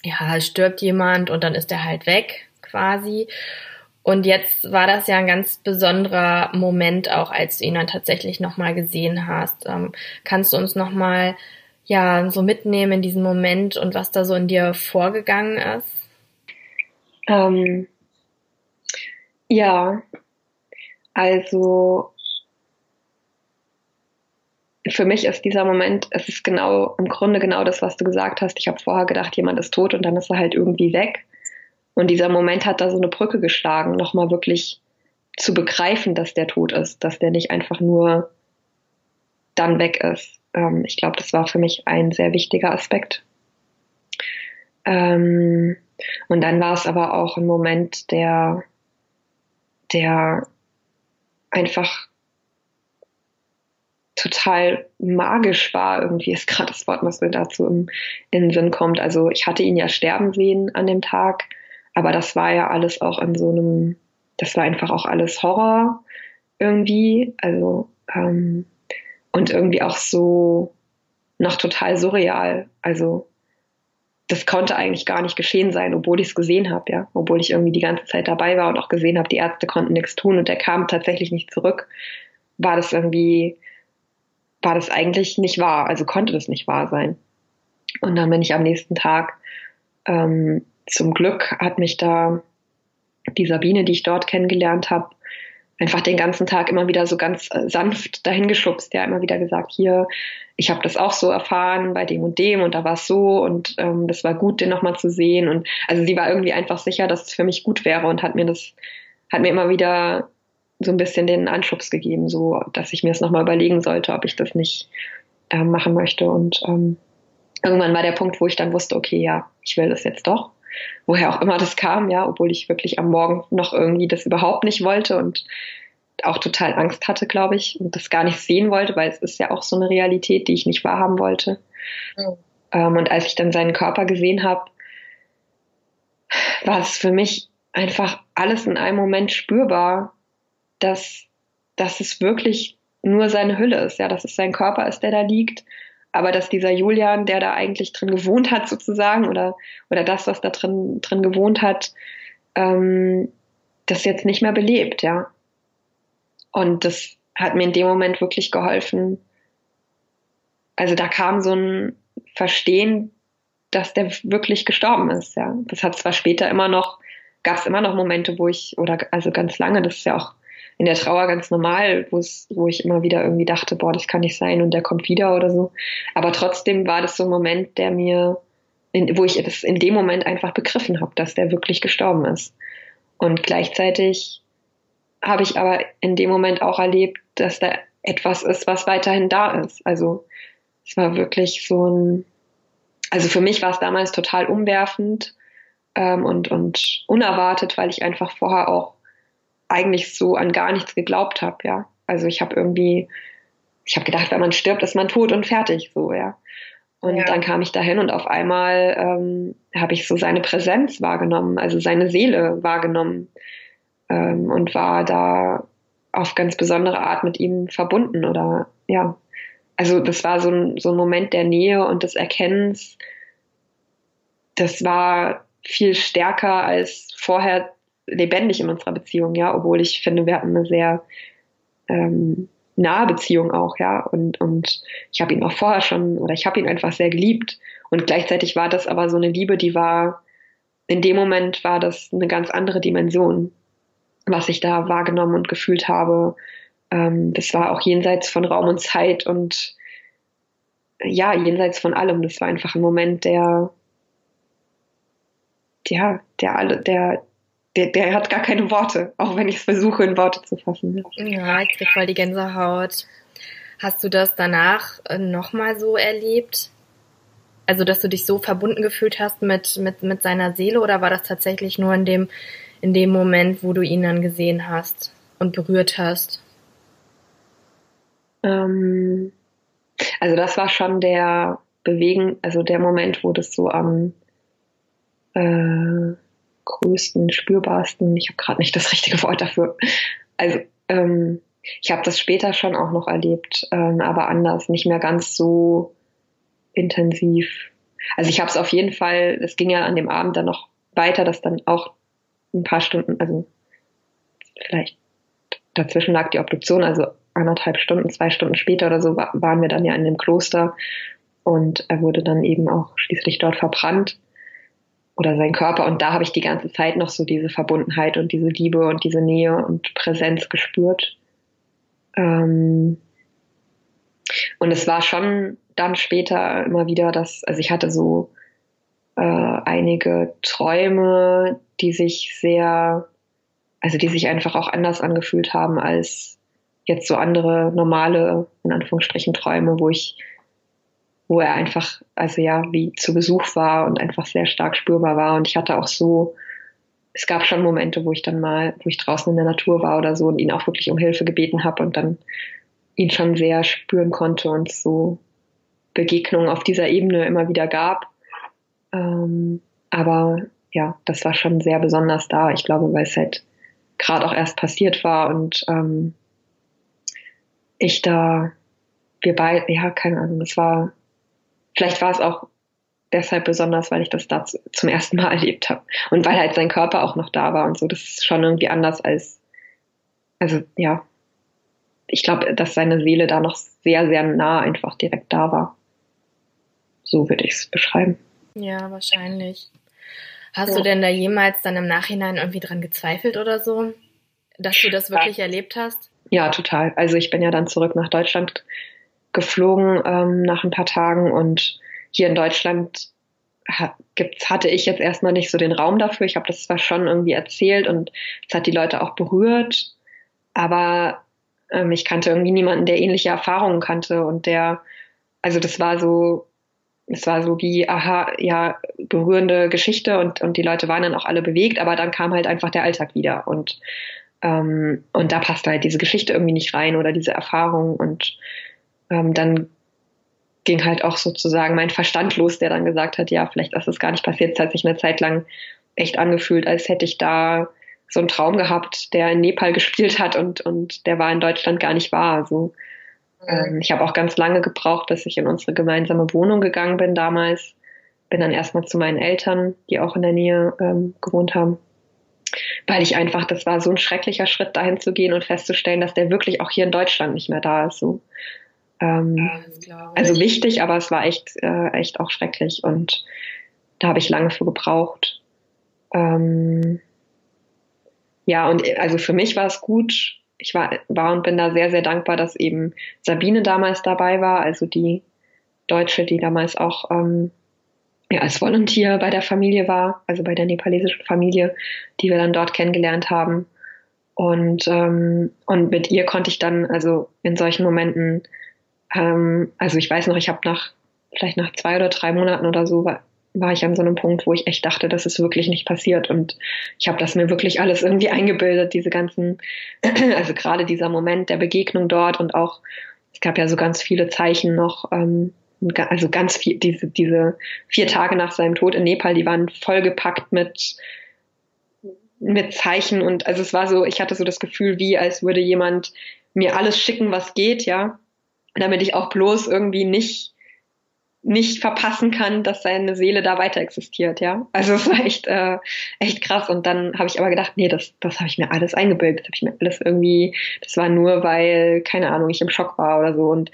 ja, stirbt jemand und dann ist er halt weg, quasi. Und jetzt war das ja ein ganz besonderer Moment auch, als du ihn dann tatsächlich nochmal gesehen hast. Ähm, kannst du uns nochmal ja so mitnehmen in diesen Moment und was da so in dir vorgegangen ist? Ähm, ja, also für mich ist dieser Moment, es ist genau, im Grunde genau das, was du gesagt hast. Ich habe vorher gedacht, jemand ist tot und dann ist er halt irgendwie weg. Und dieser Moment hat da so eine Brücke geschlagen, nochmal wirklich zu begreifen, dass der tot ist, dass der nicht einfach nur dann weg ist. Ähm, ich glaube, das war für mich ein sehr wichtiger Aspekt. Ähm, und dann war es aber auch ein Moment, der, der einfach total magisch war. Irgendwie ist gerade das Wort, was mir dazu im, in den Sinn kommt. Also ich hatte ihn ja sterben sehen an dem Tag, aber das war ja alles auch in so einem, das war einfach auch alles Horror irgendwie. Also ähm, und irgendwie auch so noch total surreal. Also das konnte eigentlich gar nicht geschehen sein, obwohl ich es gesehen habe, ja, obwohl ich irgendwie die ganze Zeit dabei war und auch gesehen habe, die Ärzte konnten nichts tun und er kam tatsächlich nicht zurück, war das irgendwie, war das eigentlich nicht wahr, also konnte das nicht wahr sein. Und dann bin ich am nächsten Tag, ähm, zum Glück hat mich da die Sabine, die ich dort kennengelernt habe, einfach den ganzen Tag immer wieder so ganz äh, sanft dahin geschubst, ja, immer wieder gesagt, hier, ich habe das auch so erfahren bei dem und dem und da war es so und ähm, das war gut, den nochmal zu sehen. Und also sie war irgendwie einfach sicher, dass es für mich gut wäre und hat mir das, hat mir immer wieder so ein bisschen den Anschubs gegeben, so dass ich mir es nochmal überlegen sollte, ob ich das nicht äh, machen möchte. Und ähm, irgendwann war der Punkt, wo ich dann wusste, okay, ja, ich will das jetzt doch woher auch immer das kam, ja, obwohl ich wirklich am Morgen noch irgendwie das überhaupt nicht wollte und auch total Angst hatte, glaube ich, und das gar nicht sehen wollte, weil es ist ja auch so eine Realität, die ich nicht wahrhaben wollte. Mhm. Ähm, und als ich dann seinen Körper gesehen habe, war es für mich einfach alles in einem Moment spürbar, dass, dass es wirklich nur seine Hülle ist, ja, dass es sein Körper ist, der da liegt aber dass dieser Julian, der da eigentlich drin gewohnt hat sozusagen, oder, oder das, was da drin, drin gewohnt hat, ähm, das jetzt nicht mehr belebt, ja. Und das hat mir in dem Moment wirklich geholfen. Also da kam so ein Verstehen, dass der wirklich gestorben ist, ja. Das hat zwar später immer noch, gab es immer noch Momente, wo ich, oder also ganz lange, das ist ja auch in der Trauer ganz normal, wo ich immer wieder irgendwie dachte, boah, das kann nicht sein und der kommt wieder oder so. Aber trotzdem war das so ein Moment, der mir, in, wo ich das in dem Moment einfach begriffen habe, dass der wirklich gestorben ist. Und gleichzeitig habe ich aber in dem Moment auch erlebt, dass da etwas ist, was weiterhin da ist. Also es war wirklich so ein, also für mich war es damals total umwerfend ähm, und, und unerwartet, weil ich einfach vorher auch eigentlich so an gar nichts geglaubt habe, ja. Also ich habe irgendwie, ich habe gedacht, wenn man stirbt, ist man tot und fertig, so, ja. Und ja. dann kam ich dahin und auf einmal ähm, habe ich so seine Präsenz wahrgenommen, also seine Seele wahrgenommen ähm, und war da auf ganz besondere Art mit ihm verbunden oder ja. Also das war so ein, so ein Moment der Nähe und des Erkennens. Das war viel stärker als vorher lebendig in unserer Beziehung, ja, obwohl ich finde, wir hatten eine sehr ähm, nahe Beziehung auch, ja, und, und ich habe ihn auch vorher schon, oder ich habe ihn einfach sehr geliebt und gleichzeitig war das aber so eine Liebe, die war, in dem Moment war das eine ganz andere Dimension, was ich da wahrgenommen und gefühlt habe. Ähm, das war auch jenseits von Raum und Zeit und ja, jenseits von allem. Das war einfach ein Moment, der, ja, der alle, der, der, der hat gar keine Worte, auch wenn ich es versuche, in Worte zu fassen. Ja, ich krieg voll die Gänsehaut. Hast du das danach äh, nochmal so erlebt? Also, dass du dich so verbunden gefühlt hast mit, mit, mit seiner Seele oder war das tatsächlich nur in dem, in dem Moment, wo du ihn dann gesehen hast und berührt hast? Ähm, also, das war schon der Bewegen, also der Moment, wo das so am, äh, größten, spürbarsten, ich habe gerade nicht das richtige Wort dafür. Also ähm, ich habe das später schon auch noch erlebt, ähm, aber anders, nicht mehr ganz so intensiv. Also ich habe es auf jeden Fall, es ging ja an dem Abend dann noch weiter, dass dann auch ein paar Stunden, also vielleicht dazwischen lag die Obduktion, also anderthalb Stunden, zwei Stunden später oder so waren wir dann ja in dem Kloster und er wurde dann eben auch schließlich dort verbrannt oder sein Körper und da habe ich die ganze Zeit noch so diese Verbundenheit und diese Liebe und diese Nähe und Präsenz gespürt. Ähm und es war schon dann später immer wieder, dass, also ich hatte so äh, einige Träume, die sich sehr, also die sich einfach auch anders angefühlt haben als jetzt so andere normale, in Anführungsstrichen, Träume, wo ich, wo er einfach, also ja, wie zu Besuch war und einfach sehr stark spürbar war. Und ich hatte auch so, es gab schon Momente, wo ich dann mal, wo ich draußen in der Natur war oder so und ihn auch wirklich um Hilfe gebeten habe und dann ihn schon sehr spüren konnte und so Begegnungen auf dieser Ebene immer wieder gab. Ähm, aber ja, das war schon sehr besonders da. Ich glaube, weil es halt gerade auch erst passiert war und ähm, ich da, wir beide, ja, keine Ahnung, es war, vielleicht war es auch deshalb besonders, weil ich das da zum ersten Mal *laughs* erlebt habe. Und weil halt sein Körper auch noch da war und so. Das ist schon irgendwie anders als, also ja, ich glaube, dass seine Seele da noch sehr, sehr nah einfach direkt da war. So würde ich es beschreiben. Ja, wahrscheinlich. Hast ja. du denn da jemals dann im Nachhinein irgendwie dran gezweifelt oder so, dass du das wirklich ja. erlebt hast? Ja, total. Also ich bin ja dann zurück nach Deutschland geflogen ähm, nach ein paar Tagen. Und hier in Deutschland ha gibt's, hatte ich jetzt erstmal nicht so den Raum dafür. Ich habe das zwar schon irgendwie erzählt und es hat die Leute auch berührt, aber ähm, ich kannte irgendwie niemanden, der ähnliche Erfahrungen kannte und der, also das war so, es war so wie, aha, ja, berührende Geschichte und, und die Leute waren dann auch alle bewegt, aber dann kam halt einfach der Alltag wieder. Und, ähm, und da passte halt diese Geschichte irgendwie nicht rein oder diese Erfahrung. Und ähm, dann ging halt auch sozusagen mein Verstand los, der dann gesagt hat, ja, vielleicht ist es gar nicht passiert. Es hat sich eine Zeit lang echt angefühlt, als hätte ich da so einen Traum gehabt, der in Nepal *laughs* gespielt hat und, und der war in Deutschland gar nicht wahr. Also, ähm, ich habe auch ganz lange gebraucht, bis ich in unsere gemeinsame Wohnung gegangen bin damals. Bin dann erstmal zu meinen Eltern, die auch in der Nähe ähm, gewohnt haben. Weil ich einfach, das war so ein schrecklicher Schritt, dahin zu gehen und festzustellen, dass der wirklich auch hier in Deutschland nicht mehr da ist. So. Ähm, also wichtig, aber es war echt, äh, echt auch schrecklich und da habe ich lange für gebraucht. Ähm, ja, und also für mich war es gut. Ich war, war und bin da sehr, sehr dankbar, dass eben Sabine damals dabei war, also die Deutsche, die damals auch ähm, ja, als Volunteer bei der Familie war, also bei der nepalesischen Familie, die wir dann dort kennengelernt haben. Und, ähm, und mit ihr konnte ich dann, also in solchen Momenten, ähm, also ich weiß noch, ich habe nach, vielleicht nach zwei oder drei Monaten oder so, war ich an so einem Punkt, wo ich echt dachte, das ist wirklich nicht passiert. Und ich habe das mir wirklich alles irgendwie eingebildet, diese ganzen, *clears throat* also gerade dieser Moment der Begegnung dort und auch, es gab ja so ganz viele Zeichen noch, ähm, also ganz viel, diese, diese vier Tage nach seinem Tod in Nepal, die waren vollgepackt mit, mit Zeichen und also es war so, ich hatte so das Gefühl, wie als würde jemand mir alles schicken, was geht, ja, damit ich auch bloß irgendwie nicht nicht verpassen kann, dass seine Seele da weiter existiert, ja. Also es war echt, äh, echt krass. Und dann habe ich aber gedacht, nee, das, das habe ich mir alles eingebildet. Das habe ich mir alles irgendwie, das war nur, weil, keine Ahnung, ich im Schock war oder so. Und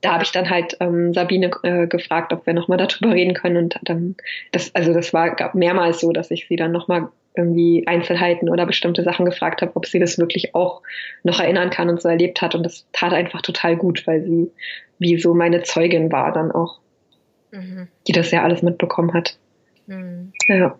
da habe ich dann halt ähm, Sabine äh, gefragt, ob wir nochmal darüber reden können. Und dann, das, also das war gab mehrmals so, dass ich sie dann nochmal irgendwie Einzelheiten oder bestimmte Sachen gefragt habe, ob sie das wirklich auch noch erinnern kann und so erlebt hat. Und das tat einfach total gut, weil sie wie so meine Zeugin war dann auch mhm. die das ja alles mitbekommen hat. Mhm. Ja.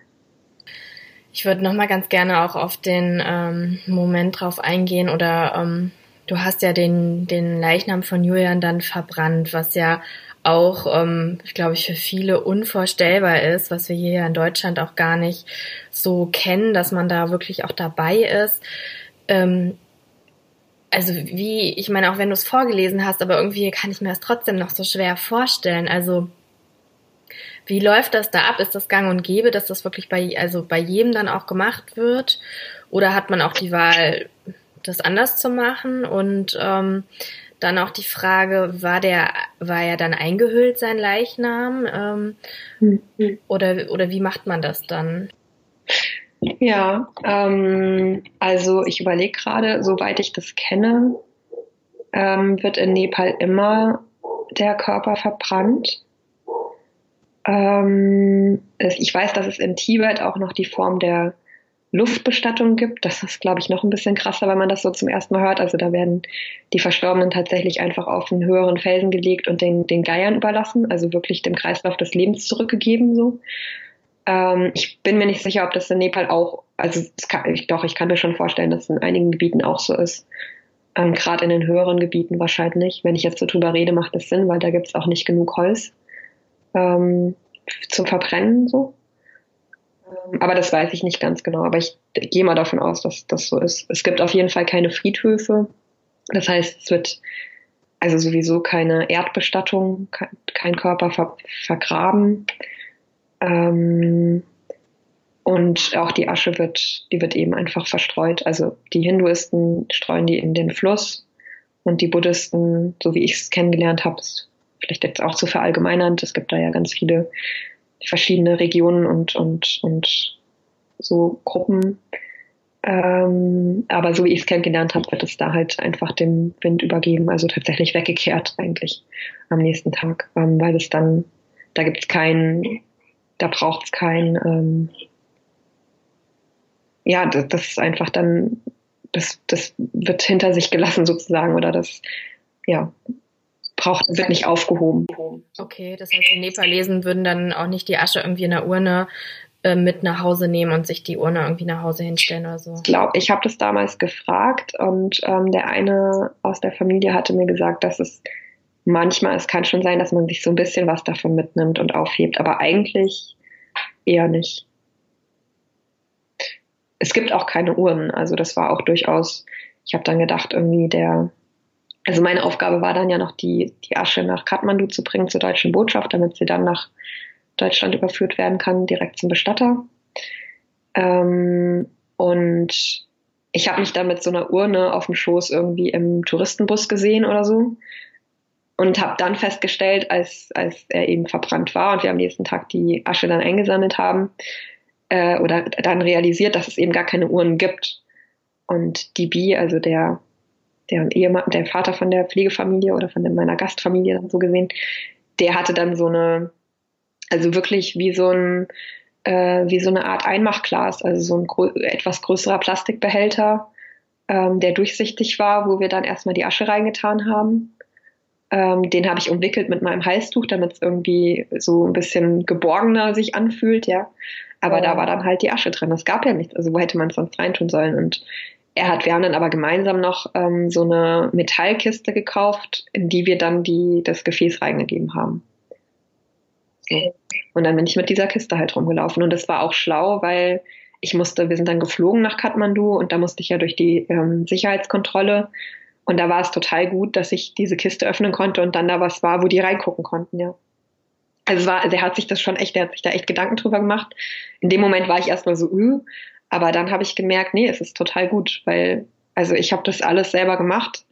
Ich würde noch mal ganz gerne auch auf den ähm, Moment drauf eingehen oder ähm, du hast ja den, den Leichnam von Julian dann verbrannt, was ja auch, ähm, ich glaube für viele unvorstellbar ist, was wir hier in Deutschland auch gar nicht so kennen, dass man da wirklich auch dabei ist. Ähm, also wie, ich meine, auch wenn du es vorgelesen hast, aber irgendwie kann ich mir das trotzdem noch so schwer vorstellen. Also wie läuft das da ab? Ist das gang und gäbe, dass das wirklich bei, also bei jedem dann auch gemacht wird? Oder hat man auch die Wahl, das anders zu machen und ähm, dann auch die Frage, war der, war er dann eingehüllt, sein Leichnam? Ähm, mhm. oder, oder wie macht man das dann? Ja, ähm, also ich überlege gerade, soweit ich das kenne, ähm, wird in Nepal immer der Körper verbrannt. Ähm, ich weiß, dass es in Tibet auch noch die Form der Luftbestattung gibt. Das ist, glaube ich, noch ein bisschen krasser, wenn man das so zum ersten Mal hört. Also da werden die Verstorbenen tatsächlich einfach auf einen höheren Felsen gelegt und den, den Geiern überlassen, also wirklich dem Kreislauf des Lebens zurückgegeben. So. Ähm, ich bin mir nicht sicher, ob das in Nepal auch, also kann, ich, doch, ich kann mir schon vorstellen, dass es in einigen Gebieten auch so ist. Ähm, Gerade in den höheren Gebieten wahrscheinlich. Wenn ich jetzt so drüber rede, macht das Sinn, weil da gibt es auch nicht genug Holz ähm, zum Verbrennen. So. Aber das weiß ich nicht ganz genau. Aber ich gehe mal davon aus, dass das so ist. Es gibt auf jeden Fall keine Friedhöfe. Das heißt, es wird also sowieso keine Erdbestattung, kein Körper ver vergraben. Ähm, und auch die Asche wird, die wird eben einfach verstreut. Also die Hinduisten streuen die in den Fluss und die Buddhisten, so wie ich es kennengelernt habe, vielleicht jetzt auch zu verallgemeinern, es gibt da ja ganz viele verschiedene Regionen und, und, und so Gruppen. Ähm, aber so wie ich es kennengelernt habe, wird es da halt einfach dem Wind übergeben, also tatsächlich weggekehrt eigentlich am nächsten Tag, ähm, weil es dann, da gibt es keinen, da braucht es kein, ähm, ja, das, das ist einfach dann, das, das wird hinter sich gelassen sozusagen oder das, ja, braucht, wird nicht aufgehoben. Okay, das heißt, die Nepalesen würden dann auch nicht die Asche irgendwie in der Urne äh, mit nach Hause nehmen und sich die Urne irgendwie nach Hause hinstellen oder so. Ich glaube, ich habe das damals gefragt und ähm, der eine aus der Familie hatte mir gesagt, dass es manchmal, es kann schon sein, dass man sich so ein bisschen was davon mitnimmt und aufhebt, aber eigentlich eher nicht. Es gibt auch keine Urnen, also das war auch durchaus, ich habe dann gedacht, irgendwie der also meine Aufgabe war dann ja noch, die, die Asche nach Kathmandu zu bringen zur deutschen Botschaft, damit sie dann nach Deutschland überführt werden kann, direkt zum Bestatter. Ähm, und ich habe mich dann mit so einer Urne auf dem Schoß irgendwie im Touristenbus gesehen oder so und habe dann festgestellt, als, als er eben verbrannt war und wir am nächsten Tag die Asche dann eingesammelt haben, äh, oder dann realisiert, dass es eben gar keine Uhren gibt. Und die Bi, also der der Ehemann, der Vater von der Pflegefamilie oder von meiner Gastfamilie so gesehen, der hatte dann so eine, also wirklich wie so ein, äh, wie so eine Art Einmachglas, also so ein grö etwas größerer Plastikbehälter, ähm, der durchsichtig war, wo wir dann erstmal die Asche reingetan haben. Ähm, den habe ich umwickelt mit meinem Halstuch, damit es irgendwie so ein bisschen geborgener sich anfühlt, ja. Aber oh. da war dann halt die Asche drin. Es gab ja nichts. Also wo hätte man es sonst reintun sollen? Und er hat, wir haben dann aber gemeinsam noch ähm, so eine Metallkiste gekauft, in die wir dann die, das Gefäß reingegeben haben. Und dann bin ich mit dieser Kiste halt rumgelaufen. Und das war auch schlau, weil ich musste, wir sind dann geflogen nach Kathmandu und da musste ich ja durch die ähm, Sicherheitskontrolle. Und da war es total gut, dass ich diese Kiste öffnen konnte und dann da was war, wo die reingucken konnten, ja. Also es war, also er hat sich das schon echt, der hat sich da echt Gedanken drüber gemacht. In dem Moment war ich erstmal so, öh, aber dann habe ich gemerkt, nee, es ist total gut, weil also ich habe das alles selber gemacht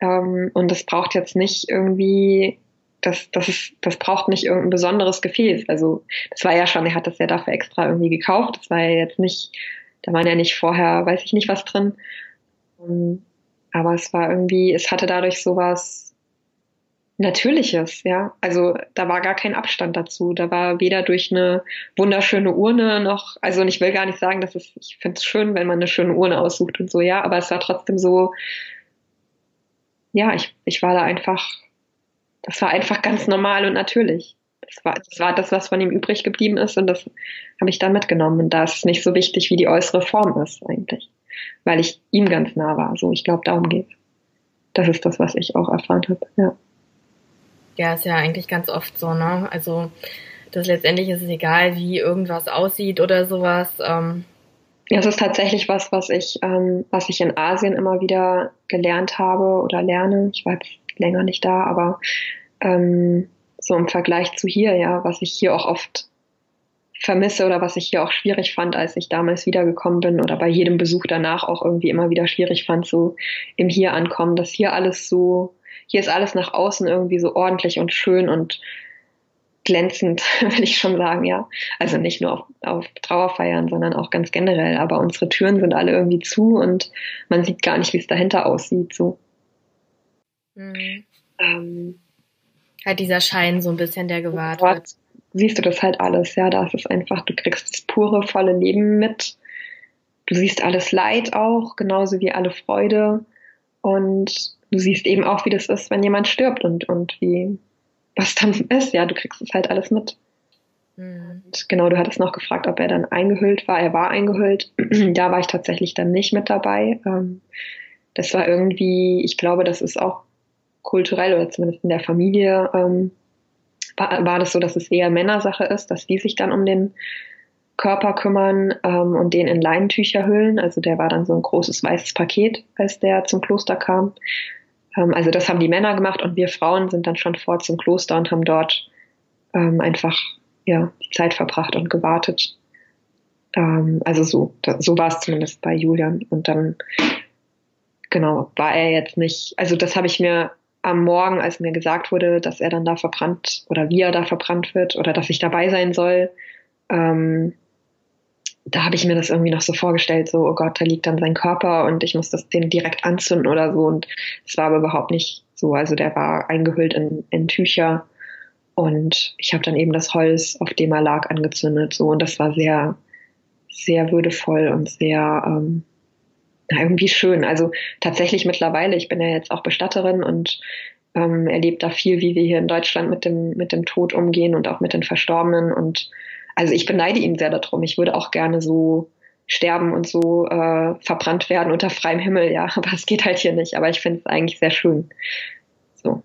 ähm, und das braucht jetzt nicht irgendwie, das, das, ist, das braucht nicht irgendein besonderes Gefäß. Also das war ja schon, er hat das ja dafür extra irgendwie gekauft. Das war ja jetzt nicht, da waren ja nicht vorher, weiß ich nicht was drin. Ähm, aber es war irgendwie, es hatte dadurch sowas Natürliches, ja. Also da war gar kein Abstand dazu. Da war weder durch eine wunderschöne Urne noch, also und ich will gar nicht sagen, dass es, ich finde es schön, wenn man eine schöne Urne aussucht und so, ja, aber es war trotzdem so, ja, ich, ich war da einfach, das war einfach ganz normal und natürlich. Das war, das war das, was von ihm übrig geblieben ist und das habe ich dann mitgenommen. Und da ist es nicht so wichtig, wie die äußere Form ist eigentlich, weil ich ihm ganz nah war. So, ich glaube, darum geht's. Das ist das, was ich auch erfahren habe, ja. Ja, ist ja eigentlich ganz oft so, ne? Also das letztendlich ist es egal, wie irgendwas aussieht oder sowas. Ähm. Ja, es ist tatsächlich was, was ich, ähm, was ich in Asien immer wieder gelernt habe oder lerne. Ich war jetzt länger nicht da, aber ähm, so im Vergleich zu hier, ja, was ich hier auch oft vermisse oder was ich hier auch schwierig fand, als ich damals wiedergekommen bin oder bei jedem Besuch danach auch irgendwie immer wieder schwierig fand, so im Hier ankommen, dass hier alles so, hier ist alles nach außen irgendwie so ordentlich und schön und glänzend, *laughs* will ich schon sagen, ja. Also nicht nur auf, auf Trauerfeiern, sondern auch ganz generell. Aber unsere Türen sind alle irgendwie zu und man sieht gar nicht, wie es dahinter aussieht, so. Mhm. Ähm, halt dieser Schein so ein bisschen, der gewahrt wird siehst du das halt alles, ja, da ist es einfach, du kriegst das pure, volle Leben mit. Du siehst alles Leid auch, genauso wie alle Freude. Und du siehst eben auch, wie das ist, wenn jemand stirbt und, und wie, was dann *laughs* ist, ja, du kriegst es halt alles mit. Mhm. Und genau, du hattest noch gefragt, ob er dann eingehüllt war. Er war eingehüllt. *clears throat* da war ich tatsächlich dann nicht mit dabei. Ähm, das war irgendwie, ich glaube, das ist auch kulturell oder zumindest in der Familie ähm, war, war das so, dass es eher Männersache ist, dass die sich dann um den Körper kümmern ähm, und den in Leintücher hüllen. Also der war dann so ein großes weißes Paket, als der zum Kloster kam. Ähm, also das haben die Männer gemacht und wir Frauen sind dann schon vor zum Kloster und haben dort ähm, einfach ja die Zeit verbracht und gewartet. Ähm, also so, so war es zumindest bei Julian. Und dann genau war er jetzt nicht. Also das habe ich mir am Morgen, als mir gesagt wurde, dass er dann da verbrannt oder wie er da verbrannt wird oder dass ich dabei sein soll, ähm, da habe ich mir das irgendwie noch so vorgestellt, so, oh Gott, da liegt dann sein Körper und ich muss das den direkt anzünden oder so. Und es war aber überhaupt nicht so. Also der war eingehüllt in, in Tücher und ich habe dann eben das Holz, auf dem er lag, angezündet. So und das war sehr, sehr würdevoll und sehr ähm, irgendwie schön. Also tatsächlich mittlerweile, ich bin ja jetzt auch Bestatterin und ähm, erlebt da viel, wie wir hier in Deutschland mit dem, mit dem Tod umgehen und auch mit den Verstorbenen. Und also ich beneide ihn sehr darum. Ich würde auch gerne so sterben und so äh, verbrannt werden unter freiem Himmel, ja, *laughs* aber es geht halt hier nicht. Aber ich finde es eigentlich sehr schön. So.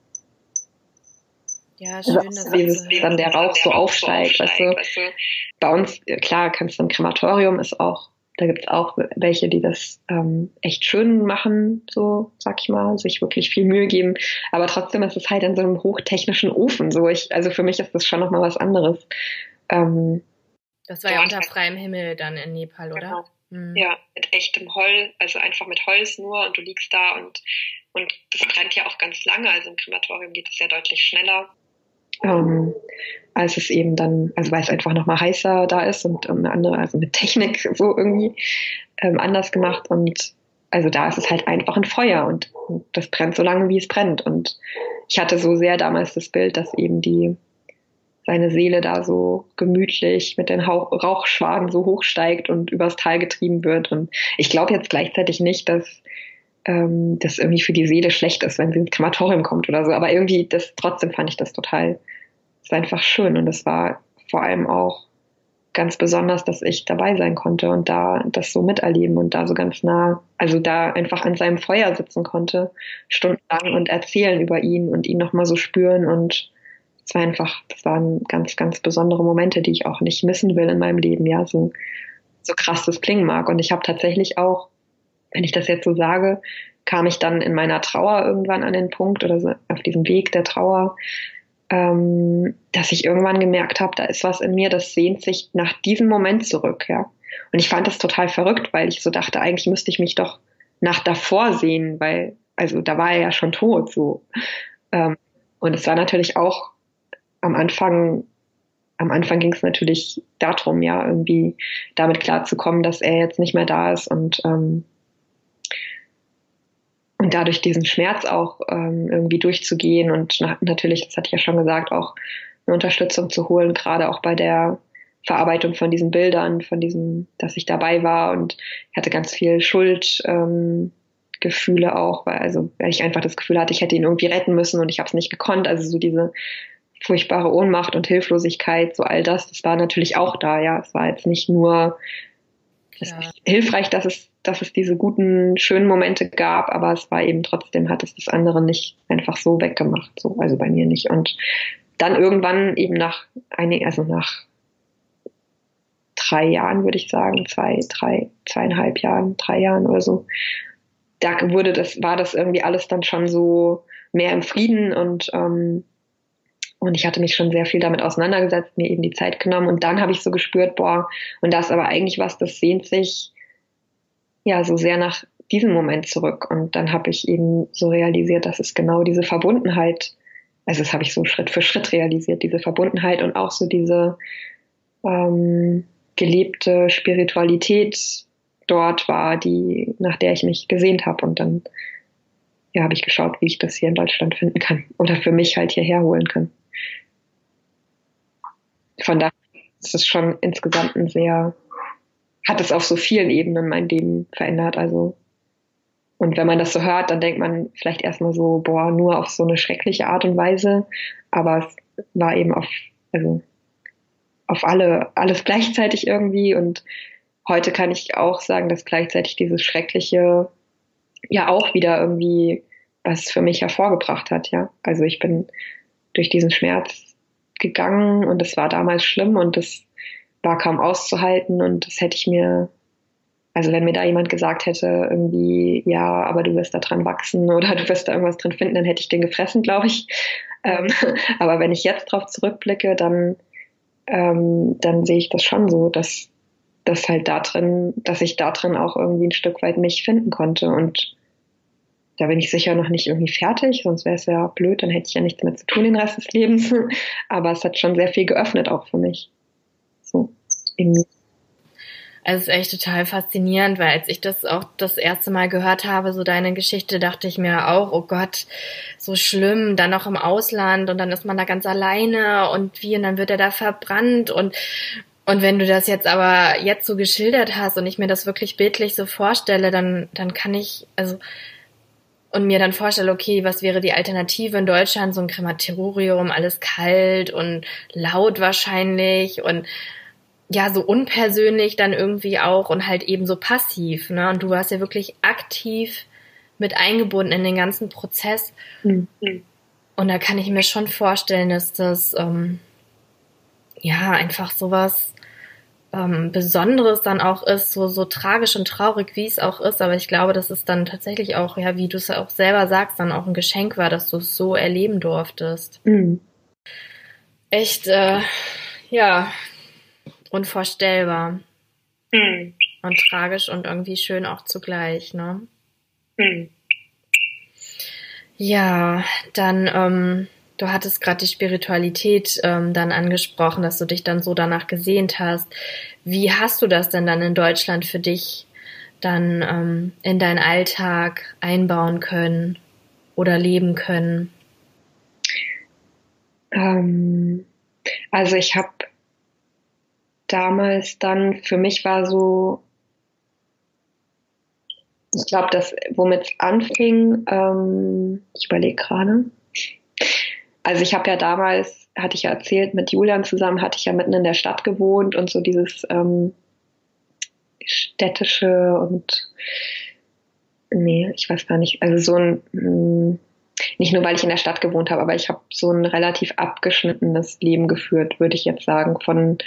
Ja, schön, dass dieses, dann der Rauch so aufsteigt, weißt du. Bei uns, klar, kannst du ein Krematorium ist auch da gibt es auch welche, die das ähm, echt schön machen, so sag ich mal, sich wirklich viel Mühe geben. Aber trotzdem ist es halt in so einem hochtechnischen Ofen. So ich, also für mich ist das schon nochmal was anderes. Ähm, das war ja, unter freiem Himmel dann in Nepal, oder? Genau. Mhm. Ja, mit echtem Holz, also einfach mit Holz nur und du liegst da und, und das brennt ja auch ganz lange. Also im Krematorium geht es ja deutlich schneller ähm, als es eben dann, also weil es einfach nochmal heißer da ist und eine andere, also mit Technik *laughs* so irgendwie ähm, anders gemacht und also da ist es halt einfach ein Feuer und, und, das brennt so lange, wie es brennt und ich hatte so sehr damals das Bild, dass eben die seine Seele da so gemütlich mit den Rauchschwaden so hochsteigt und übers Tal getrieben wird und ich glaube jetzt gleichzeitig nicht, dass ähm, das irgendwie für die Seele schlecht ist, wenn sie ins Krematorium kommt oder so. Aber irgendwie, das trotzdem fand ich das total, war einfach schön und es war vor allem auch ganz besonders, dass ich dabei sein konnte und da das so miterleben und da so ganz nah, also da einfach an seinem Feuer sitzen konnte, stundenlang und erzählen über ihn und ihn nochmal so spüren und es war einfach, das waren ganz, ganz besondere Momente, die ich auch nicht missen will in meinem Leben, ja, so, so krass das klingen mag. Und ich habe tatsächlich auch wenn ich das jetzt so sage, kam ich dann in meiner Trauer irgendwann an den Punkt oder so auf diesem Weg der Trauer, ähm, dass ich irgendwann gemerkt habe, da ist was in mir, das sehnt sich nach diesem Moment zurück, ja. Und ich fand das total verrückt, weil ich so dachte, eigentlich müsste ich mich doch nach davor sehen, weil, also da war er ja schon tot, so. Ähm, und es war natürlich auch am Anfang, am Anfang ging es natürlich darum, ja, irgendwie damit klarzukommen, dass er jetzt nicht mehr da ist und ähm, und dadurch diesen Schmerz auch ähm, irgendwie durchzugehen und na natürlich, das hatte ich ja schon gesagt, auch eine Unterstützung zu holen, gerade auch bei der Verarbeitung von diesen Bildern, von diesem, dass ich dabei war und ich hatte ganz viel Schuldgefühle ähm, auch, weil also weil ich einfach das Gefühl hatte, ich hätte ihn irgendwie retten müssen und ich habe es nicht gekonnt. Also so diese furchtbare Ohnmacht und Hilflosigkeit, so all das, das war natürlich auch da. Ja, es war jetzt nicht nur ist hilfreich, dass es dass es diese guten, schönen Momente gab, aber es war eben trotzdem, hat es das andere nicht einfach so weggemacht, so, also bei mir nicht. Und dann irgendwann eben nach einig, also nach drei Jahren, würde ich sagen, zwei, drei, zweieinhalb Jahren, drei Jahren oder so, da wurde das, war das irgendwie alles dann schon so mehr im Frieden und, ähm, Und ich hatte mich schon sehr viel damit auseinandergesetzt, mir eben die Zeit genommen. Und dann habe ich so gespürt, boah, und das ist aber eigentlich was, das sehnt sich ja so sehr nach diesem Moment zurück. Und dann habe ich eben so realisiert, dass es genau diese Verbundenheit, also das habe ich so Schritt für Schritt realisiert, diese Verbundenheit und auch so diese ähm, gelebte Spiritualität dort war, die, nach der ich mich gesehnt habe. Und dann ja, habe ich geschaut, wie ich das hier in Deutschland finden kann oder für mich halt hierher holen kann. Von daher ist es schon insgesamt ein sehr, hat es auf so vielen Ebenen mein Leben verändert. Also, und wenn man das so hört, dann denkt man vielleicht erstmal so, boah, nur auf so eine schreckliche Art und Weise. Aber es war eben auf, also, auf alle, alles gleichzeitig irgendwie. Und heute kann ich auch sagen, dass gleichzeitig dieses Schreckliche ja auch wieder irgendwie was für mich hervorgebracht hat, ja. Also ich bin durch diesen Schmerz gegangen und es war damals schlimm und das war kaum auszuhalten und das hätte ich mir, also wenn mir da jemand gesagt hätte, irgendwie, ja, aber du wirst da dran wachsen *laughs* oder du wirst da irgendwas drin finden, dann hätte ich den gefressen, glaube ich. Ähm, *laughs* aber wenn ich jetzt drauf zurückblicke, dann, ähm, dann sehe ich das schon so, dass, dass halt da drin, dass ich da drin auch irgendwie ein Stück weit mich finden konnte und da bin ich sicher noch nicht irgendwie fertig, sonst wäre es ja blöd, dann hätte ich ja nichts mehr zu tun den Rest des Lebens. *laughs* Aber es hat schon sehr viel geöffnet auch für mich. So mir. Also es ist echt total faszinierend, weil als ich das auch das erste Mal gehört habe, so deine Geschichte, dachte ich mir auch, oh Gott, so schlimm, dann noch im Ausland und dann ist man da ganz alleine und wie und dann wird er da verbrannt und und wenn du das jetzt aber jetzt so geschildert hast und ich mir das wirklich bildlich so vorstelle, dann dann kann ich also und mir dann vorstelle, okay, was wäre die Alternative in Deutschland? So ein Krematorium, alles kalt und laut wahrscheinlich und ja, so unpersönlich dann irgendwie auch und halt eben so passiv, ne? Und du warst ja wirklich aktiv mit eingebunden in den ganzen Prozess. Mhm. Und da kann ich mir schon vorstellen, dass das ähm, ja einfach sowas ähm, Besonderes dann auch ist, so, so tragisch und traurig, wie es auch ist. Aber ich glaube, dass es dann tatsächlich auch, ja, wie du es auch selber sagst, dann auch ein Geschenk war, dass du es so erleben durftest. Mhm. Echt, äh, ja, unvorstellbar. Mhm. Und tragisch und irgendwie schön auch zugleich, ne? Mhm. Ja, dann, ähm, Du hattest gerade die Spiritualität ähm, dann angesprochen, dass du dich dann so danach gesehnt hast. Wie hast du das denn dann in Deutschland für dich dann ähm, in deinen Alltag einbauen können oder leben können? Ähm, also ich habe damals dann, für mich war so, ich glaube, das, womit es anfing, ähm, ich überlege gerade, also ich habe ja damals, hatte ich ja erzählt, mit Julian zusammen hatte ich ja mitten in der Stadt gewohnt und so dieses ähm, städtische und nee, ich weiß gar nicht, also so ein hm, nicht nur weil ich in der Stadt gewohnt habe, aber ich habe so ein relativ abgeschnittenes Leben geführt, würde ich jetzt sagen, von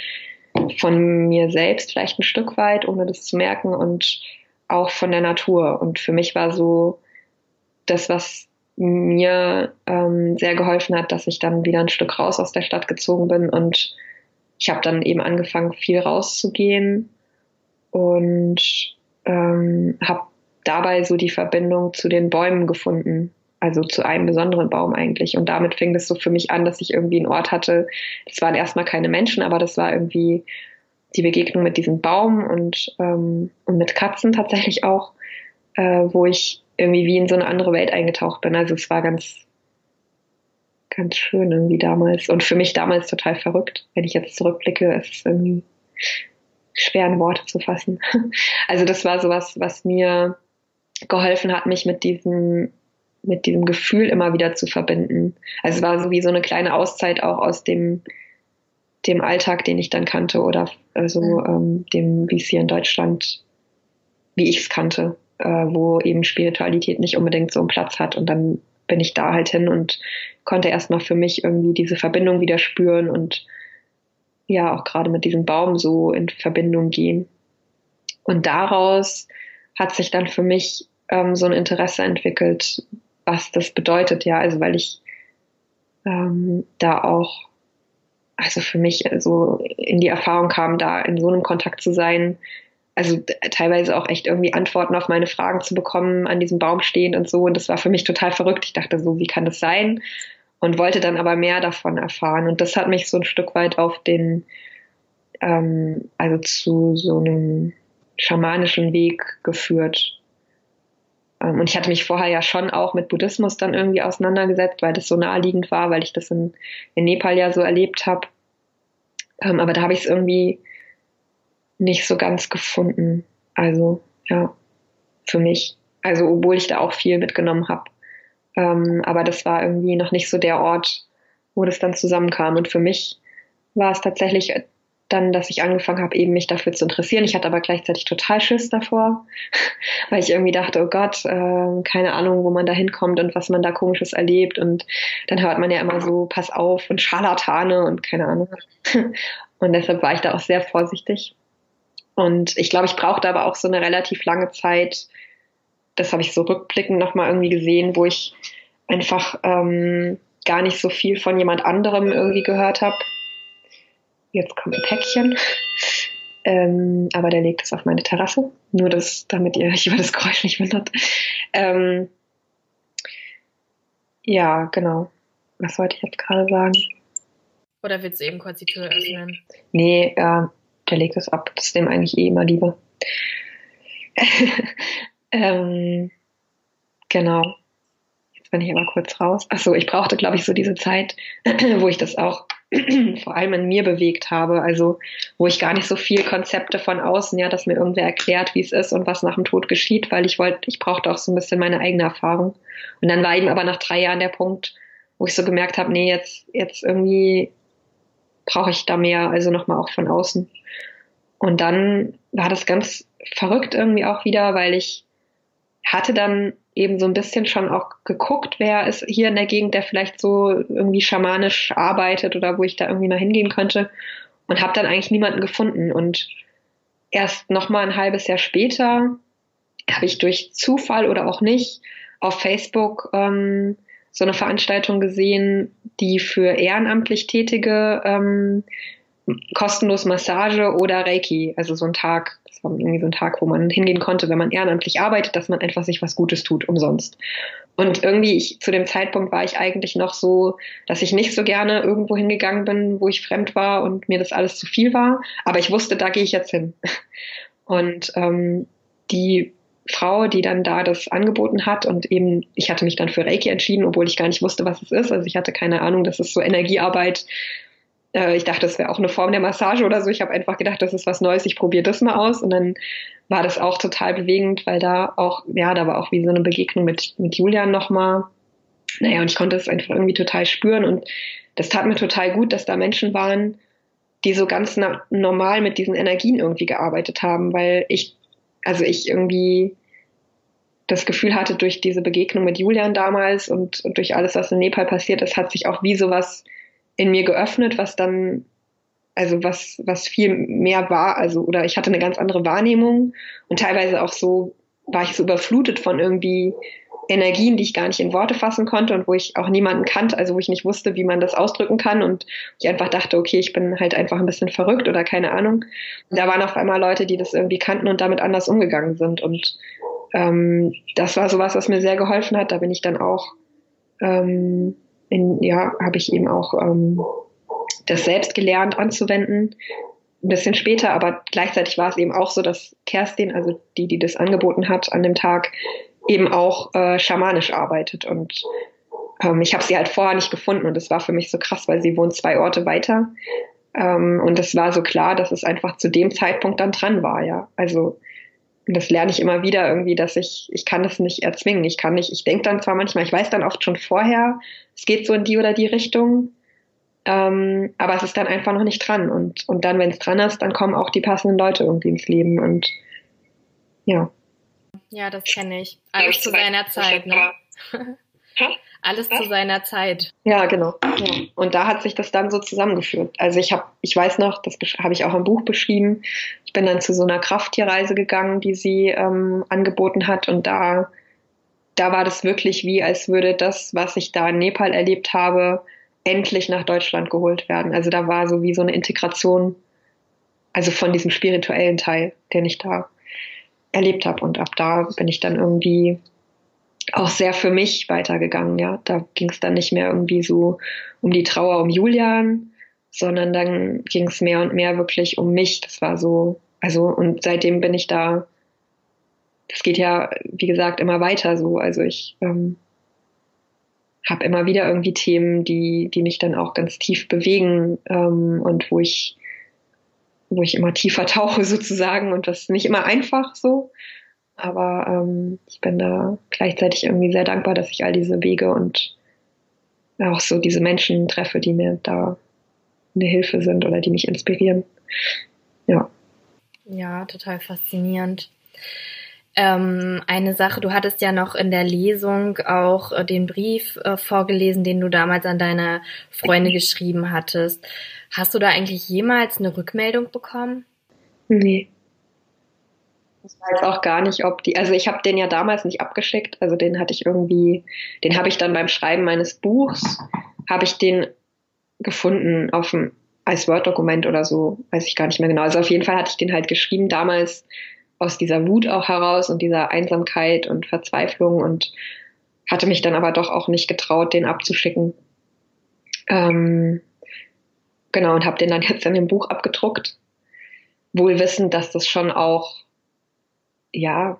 von mir selbst vielleicht ein Stück weit, ohne das zu merken und auch von der Natur. Und für mich war so das, was mir ähm, sehr geholfen hat, dass ich dann wieder ein Stück raus aus der Stadt gezogen bin und ich habe dann eben angefangen, viel rauszugehen und ähm, habe dabei so die Verbindung zu den Bäumen gefunden, also zu einem besonderen Baum eigentlich. Und damit fing es so für mich an, dass ich irgendwie einen Ort hatte. Das waren erstmal keine Menschen, aber das war irgendwie die Begegnung mit diesem Baum und, ähm, und mit Katzen tatsächlich auch, äh, wo ich irgendwie wie in so eine andere Welt eingetaucht bin. Also es war ganz, ganz schön irgendwie damals und für mich damals total verrückt. Wenn ich jetzt zurückblicke, ist es irgendwie schwer in Worte zu fassen. *laughs* Also das war sowas, was mir geholfen hat, mich mit diesem mit diesem Gefühl immer wieder zu verbinden. Also es war so wie so eine kleine Auszeit auch aus dem dem Alltag, den ich dann kannte oder also mhm. ähm, dem, wie es hier in Deutschland, wie ich es kannte äh, wo eben Spiritualität nicht unbedingt so einen Platz hat. Und dann bin ich da halt hin und konnte erstmal für mich irgendwie diese Verbindung wieder spüren und ja, auch gerade mit diesem Baum so in Verbindung gehen. Und daraus hat sich dann für mich ähm, so ein Interesse entwickelt, was das bedeutet, ja, also weil ich ähm, da auch, also für mich so in die Erfahrung kam, da in so einem Kontakt zu sein, also teilweise auch echt irgendwie Antworten auf meine Fragen zu bekommen, an diesem Baum stehend und so. Und das war für mich total verrückt. Ich dachte so, wie kann das sein? Und wollte dann aber mehr davon erfahren. Und das hat mich so ein Stück weit auf den, ähm, also zu so einem schamanischen Weg geführt. Ähm, und ich hatte mich vorher ja schon auch mit Buddhismus dann irgendwie auseinandergesetzt, weil das so naheliegend war, weil ich das in, in Nepal ja so erlebt habe. Ähm, aber da habe ich es irgendwie nicht so ganz gefunden. Also ja, für mich. Also obwohl ich da auch viel mitgenommen habe. Ähm, aber das war irgendwie noch nicht so der Ort, wo das dann zusammenkam. Und für mich war es tatsächlich dann, dass ich angefangen habe, eben mich dafür zu interessieren. Ich hatte aber gleichzeitig total Schiss davor, *laughs* weil ich irgendwie dachte, oh Gott, äh, keine Ahnung, wo man da hinkommt und was man da komisches erlebt. Und dann hört man ja immer so, pass auf und Scharlatane und keine Ahnung. *laughs* Und deshalb war ich da auch sehr vorsichtig. Und ich glaube, ich brauchte aber auch so eine relativ lange Zeit, das habe ich so rückblickend nochmal irgendwie gesehen, wo ich einfach ähm, gar nicht so viel von jemand anderem irgendwie gehört habe. Jetzt kommt ein Päckchen. Ähm, aber der legt es auf meine Terrasse. Nur das, damit ihr euch über das Geräusch nicht wundert. Ähm, ja, genau. Was wollte ich jetzt gerade sagen? Oder willst du eben kurz die Tür öffnen? Nee, äh, der legt es ab. Das ist dem eigentlich eh immer lieber. *laughs* ähm, genau. Jetzt bin ich aber kurz raus. Achso, ich brauchte, glaube ich, so diese Zeit, *clears throat* wo ich das auch *clears throat* vor allem in mir bewegt habe. Also, wo ich gar nicht so viel Konzepte von außen, ja, dass mir irgendwer erklärt, wie es ist und was nach dem Tod geschieht, weil ich wollte, ich brauchte auch so ein bisschen meine eigene Erfahrung. Und dann war eben aber nach drei Jahren der Punkt, wo ich so gemerkt habe, nee, jetzt, jetzt irgendwie brauche ich da mehr, also nochmal auch von außen. Und dann war das ganz verrückt irgendwie auch wieder, weil ich hatte dann eben so ein bisschen schon auch geguckt, wer ist hier in der Gegend, der vielleicht so irgendwie schamanisch arbeitet oder wo ich da irgendwie mal hingehen könnte und habe dann eigentlich niemanden gefunden. Und erst nochmal ein halbes Jahr später habe ich durch Zufall oder auch nicht auf Facebook ähm, so eine Veranstaltung gesehen, die für ehrenamtlich Tätige ähm, kostenlos Massage oder Reiki, also so ein Tag, das war irgendwie so ein Tag, wo man hingehen konnte, wenn man ehrenamtlich arbeitet, dass man einfach sich was Gutes tut, umsonst. Und irgendwie, ich, zu dem Zeitpunkt war ich eigentlich noch so, dass ich nicht so gerne irgendwo hingegangen bin, wo ich fremd war und mir das alles zu viel war. Aber ich wusste, da gehe ich jetzt hin. Und ähm, die Frau, die dann da das angeboten hat und eben, ich hatte mich dann für Reiki entschieden, obwohl ich gar nicht wusste, was es ist. Also ich hatte keine Ahnung, das ist so Energiearbeit. Äh, ich dachte, das wäre auch eine Form der Massage oder so. Ich habe einfach gedacht, das ist was Neues, ich probiere das mal aus. Und dann war das auch total bewegend, weil da auch, ja, da war auch wie so eine Begegnung mit, mit Julian nochmal. Naja, und ich konnte es einfach irgendwie total spüren und das tat mir total gut, dass da Menschen waren, die so ganz normal mit diesen Energien irgendwie gearbeitet haben, weil ich, also ich irgendwie das Gefühl hatte, durch diese Begegnung mit Julian damals und, und durch alles, was in Nepal passiert ist, hat sich auch wie sowas in mir geöffnet, was dann, also was, was viel mehr war, also, oder ich hatte eine ganz andere Wahrnehmung und teilweise auch so, war ich so überflutet von irgendwie Energien, die ich gar nicht in Worte fassen konnte und wo ich auch niemanden kannte, also wo ich nicht wusste, wie man das ausdrücken kann und ich einfach dachte, okay, ich bin halt einfach ein bisschen verrückt oder keine Ahnung. Da waren auf einmal Leute, die das irgendwie kannten und damit anders umgegangen sind und ähm, das war sowas, was mir sehr geholfen hat. Da bin ich dann auch, ähm, in, ja, habe ich eben auch ähm, das selbst gelernt anzuwenden. Ein bisschen später, aber gleichzeitig war es eben auch so, dass Kerstin, also die, die das angeboten hat an dem Tag, eben auch äh, schamanisch arbeitet. Und ähm, ich habe sie halt vorher nicht gefunden und es war für mich so krass, weil sie wohnt zwei Orte weiter. Ähm, und es war so klar, dass es einfach zu dem Zeitpunkt dann dran war, ja. Also und das lerne ich immer wieder irgendwie, dass ich, ich kann das nicht erzwingen. Ich kann nicht, ich denke dann zwar manchmal, ich weiß dann oft schon vorher, es geht so in die oder die Richtung, ähm, aber es ist dann einfach noch nicht dran. Und, und dann, wenn es dran ist, dann kommen auch die passenden Leute irgendwie ins Leben und ja. Ja, das kenne ich. Alles zu seiner Zeit, ne? *laughs* Alles zu seiner Zeit. Ja, genau. Ja. Und da hat sich das dann so zusammengeführt. Also ich habe, ich weiß noch, das habe ich auch im Buch beschrieben. Ich bin dann zu so einer Krafttierreise gegangen, die sie ähm, angeboten hat, und da, da war das wirklich wie, als würde das, was ich da in Nepal erlebt habe, endlich nach Deutschland geholt werden. Also da war so wie so eine Integration, also von diesem spirituellen Teil, den ich da erlebt habe. Und ab da bin ich dann irgendwie auch sehr für mich weitergegangen. Ja, da ging es dann nicht mehr irgendwie so um die Trauer um Julian, sondern dann ging es mehr und mehr wirklich um mich. Das war so, also und seitdem bin ich da. Das geht ja, wie gesagt, immer weiter so. Also ich ähm, habe immer wieder irgendwie Themen, die, die mich dann auch ganz tief bewegen ähm, und wo ich, wo ich immer tiefer *laughs* tauche sozusagen und das ist nicht immer einfach so. Aber ähm, ich bin da gleichzeitig irgendwie sehr dankbar, dass ich all diese Wege und auch so diese Menschen treffe, die mir da eine Hilfe sind oder die mich inspirieren. Ja. Ja, total faszinierend. Ähm, eine Sache, du hattest ja noch in der Lesung auch äh, den Brief äh, vorgelesen, den du damals an deine Freunde geschrieben hattest. Hast du da eigentlich jemals eine Rückmeldung bekommen? Nee. Ich weiß auch gar nicht, ob die, also ich habe den ja damals nicht abgeschickt, also den hatte ich irgendwie, den habe ich dann beim Schreiben meines Buchs, habe ich den gefunden auf dem, als Word-Dokument oder so, weiß ich gar nicht mehr genau. Also auf jeden Fall hatte ich den halt geschrieben damals aus dieser Wut auch heraus und dieser Einsamkeit und Verzweiflung und hatte mich dann aber doch auch nicht getraut, den abzuschicken. Ähm, genau, und habe den dann *laughs* jetzt in dem Buch abgedruckt, wohl wissend, dass das schon auch ja,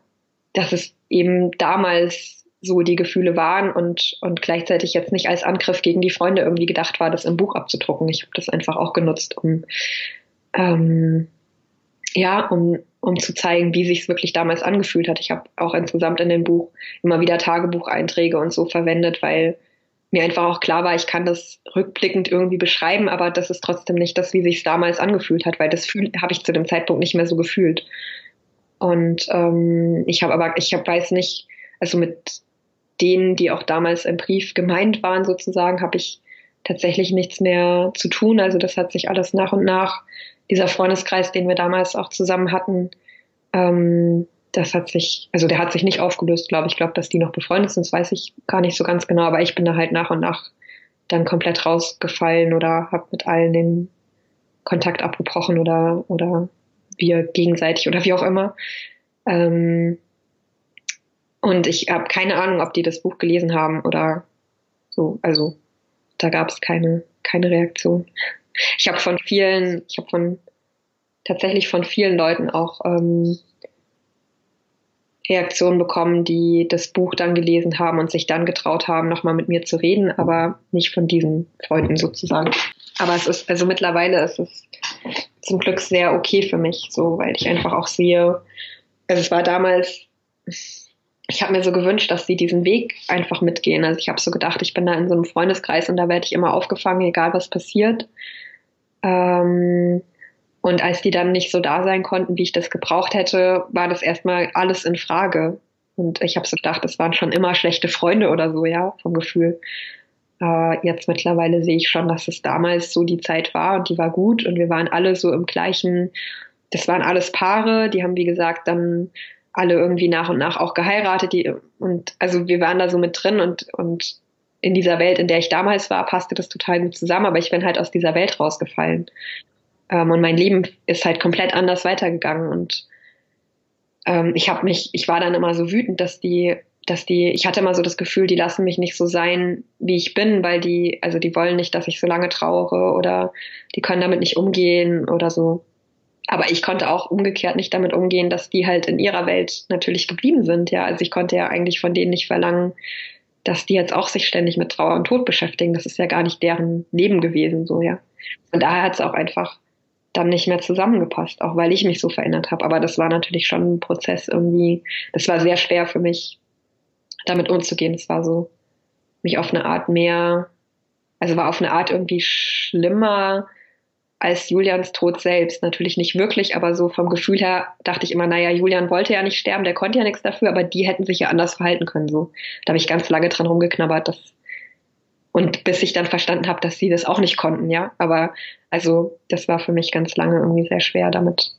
dass es eben damals so die Gefühle waren und, und gleichzeitig jetzt nicht als Angriff gegen die Freunde irgendwie gedacht war, das im Buch abzudrucken. Ich habe das einfach auch genutzt, um ähm, ja, um, um zu zeigen, wie sich es wirklich damals angefühlt hat. Ich habe auch insgesamt in dem Buch immer wieder Tagebucheinträge und so verwendet, weil mir einfach auch klar war, ich kann das rückblickend irgendwie beschreiben, aber das ist trotzdem nicht das, wie sich es damals angefühlt hat, weil das habe ich zu dem Zeitpunkt nicht mehr so gefühlt. Und ähm, ich habe aber, ich hab, weiß nicht, also mit denen, die auch damals im Brief gemeint waren, sozusagen, habe ich tatsächlich nichts mehr zu tun. Also das hat sich alles nach und nach, dieser Freundeskreis, den wir damals auch zusammen hatten, ähm, das hat sich, also der hat sich nicht aufgelöst, glaube ich. Ich glaube, dass die noch befreundet sind, das weiß ich gar nicht so ganz genau, aber ich bin da halt nach und nach dann komplett rausgefallen oder habe mit allen den Kontakt abgebrochen oder, oder wir gegenseitig oder wie auch immer. Ähm, und ich habe keine Ahnung, ob die das Buch gelesen haben oder so. Also da gab es keine, keine Reaktion. Ich habe von vielen, ich habe von tatsächlich von vielen Leuten auch ähm, Reaktionen bekommen, die das Buch dann gelesen haben und sich dann getraut haben, nochmal mit mir zu reden, aber nicht von diesen Freunden sozusagen. Aber es ist, also mittlerweile ist es zum Glück sehr okay für mich, so, weil ich einfach auch sehe, also es war damals, ich habe mir so gewünscht, dass sie diesen Weg einfach mitgehen. Also ich habe so gedacht, ich bin da in so einem Freundeskreis und da werde ich immer aufgefangen, egal was passiert. Ähm, und als die dann nicht so da sein konnten, wie ich das gebraucht hätte, war das erstmal alles in Frage. Und ich habe so gedacht, das waren schon immer schlechte Freunde oder so, ja, vom Gefühl. Äh, jetzt mittlerweile sehe ich schon, dass es damals so die Zeit war und die war gut und wir waren alle so im gleichen, das waren alles Paare, die haben wie gesagt dann alle irgendwie nach und nach auch geheiratet, die, und also wir waren da so mit drin und, und in dieser Welt, in der ich damals war, passte das total gut zusammen, aber ich bin halt aus dieser Welt rausgefallen. Ähm, und mein Leben ist halt komplett anders weitergegangen und ähm, ich habe mich, ich war dann immer so wütend, dass die dass die, ich hatte immer so das Gefühl, die lassen mich nicht so sein, wie ich bin, weil die, also die wollen nicht, dass ich so lange trauere oder die können damit nicht umgehen oder so. Aber ich konnte auch umgekehrt nicht damit umgehen, dass die halt in ihrer Welt natürlich geblieben sind, ja. Also ich konnte ja eigentlich von denen nicht verlangen, dass die jetzt auch sich ständig mit Trauer und Tod beschäftigen. Das ist ja gar nicht deren Leben gewesen, so, ja. Und daher hat es auch einfach dann nicht mehr zusammengepasst, auch weil ich mich so verändert habe. Aber das war natürlich schon ein Prozess irgendwie, das war sehr schwer für mich, damit umzugehen. Es war so, mich auf eine Art mehr, also war auf eine Art irgendwie schlimmer als Julians Tod selbst. Natürlich nicht wirklich, aber so vom Gefühl her dachte ich immer, naja, Julian wollte ja nicht sterben, der konnte ja nichts dafür, aber die hätten sich ja anders verhalten können. So, da habe ich ganz lange dran rumgeknabbert, dass und bis ich dann verstanden habe, dass sie das auch nicht konnten, ja. Aber also das war für mich ganz lange irgendwie sehr schwer, damit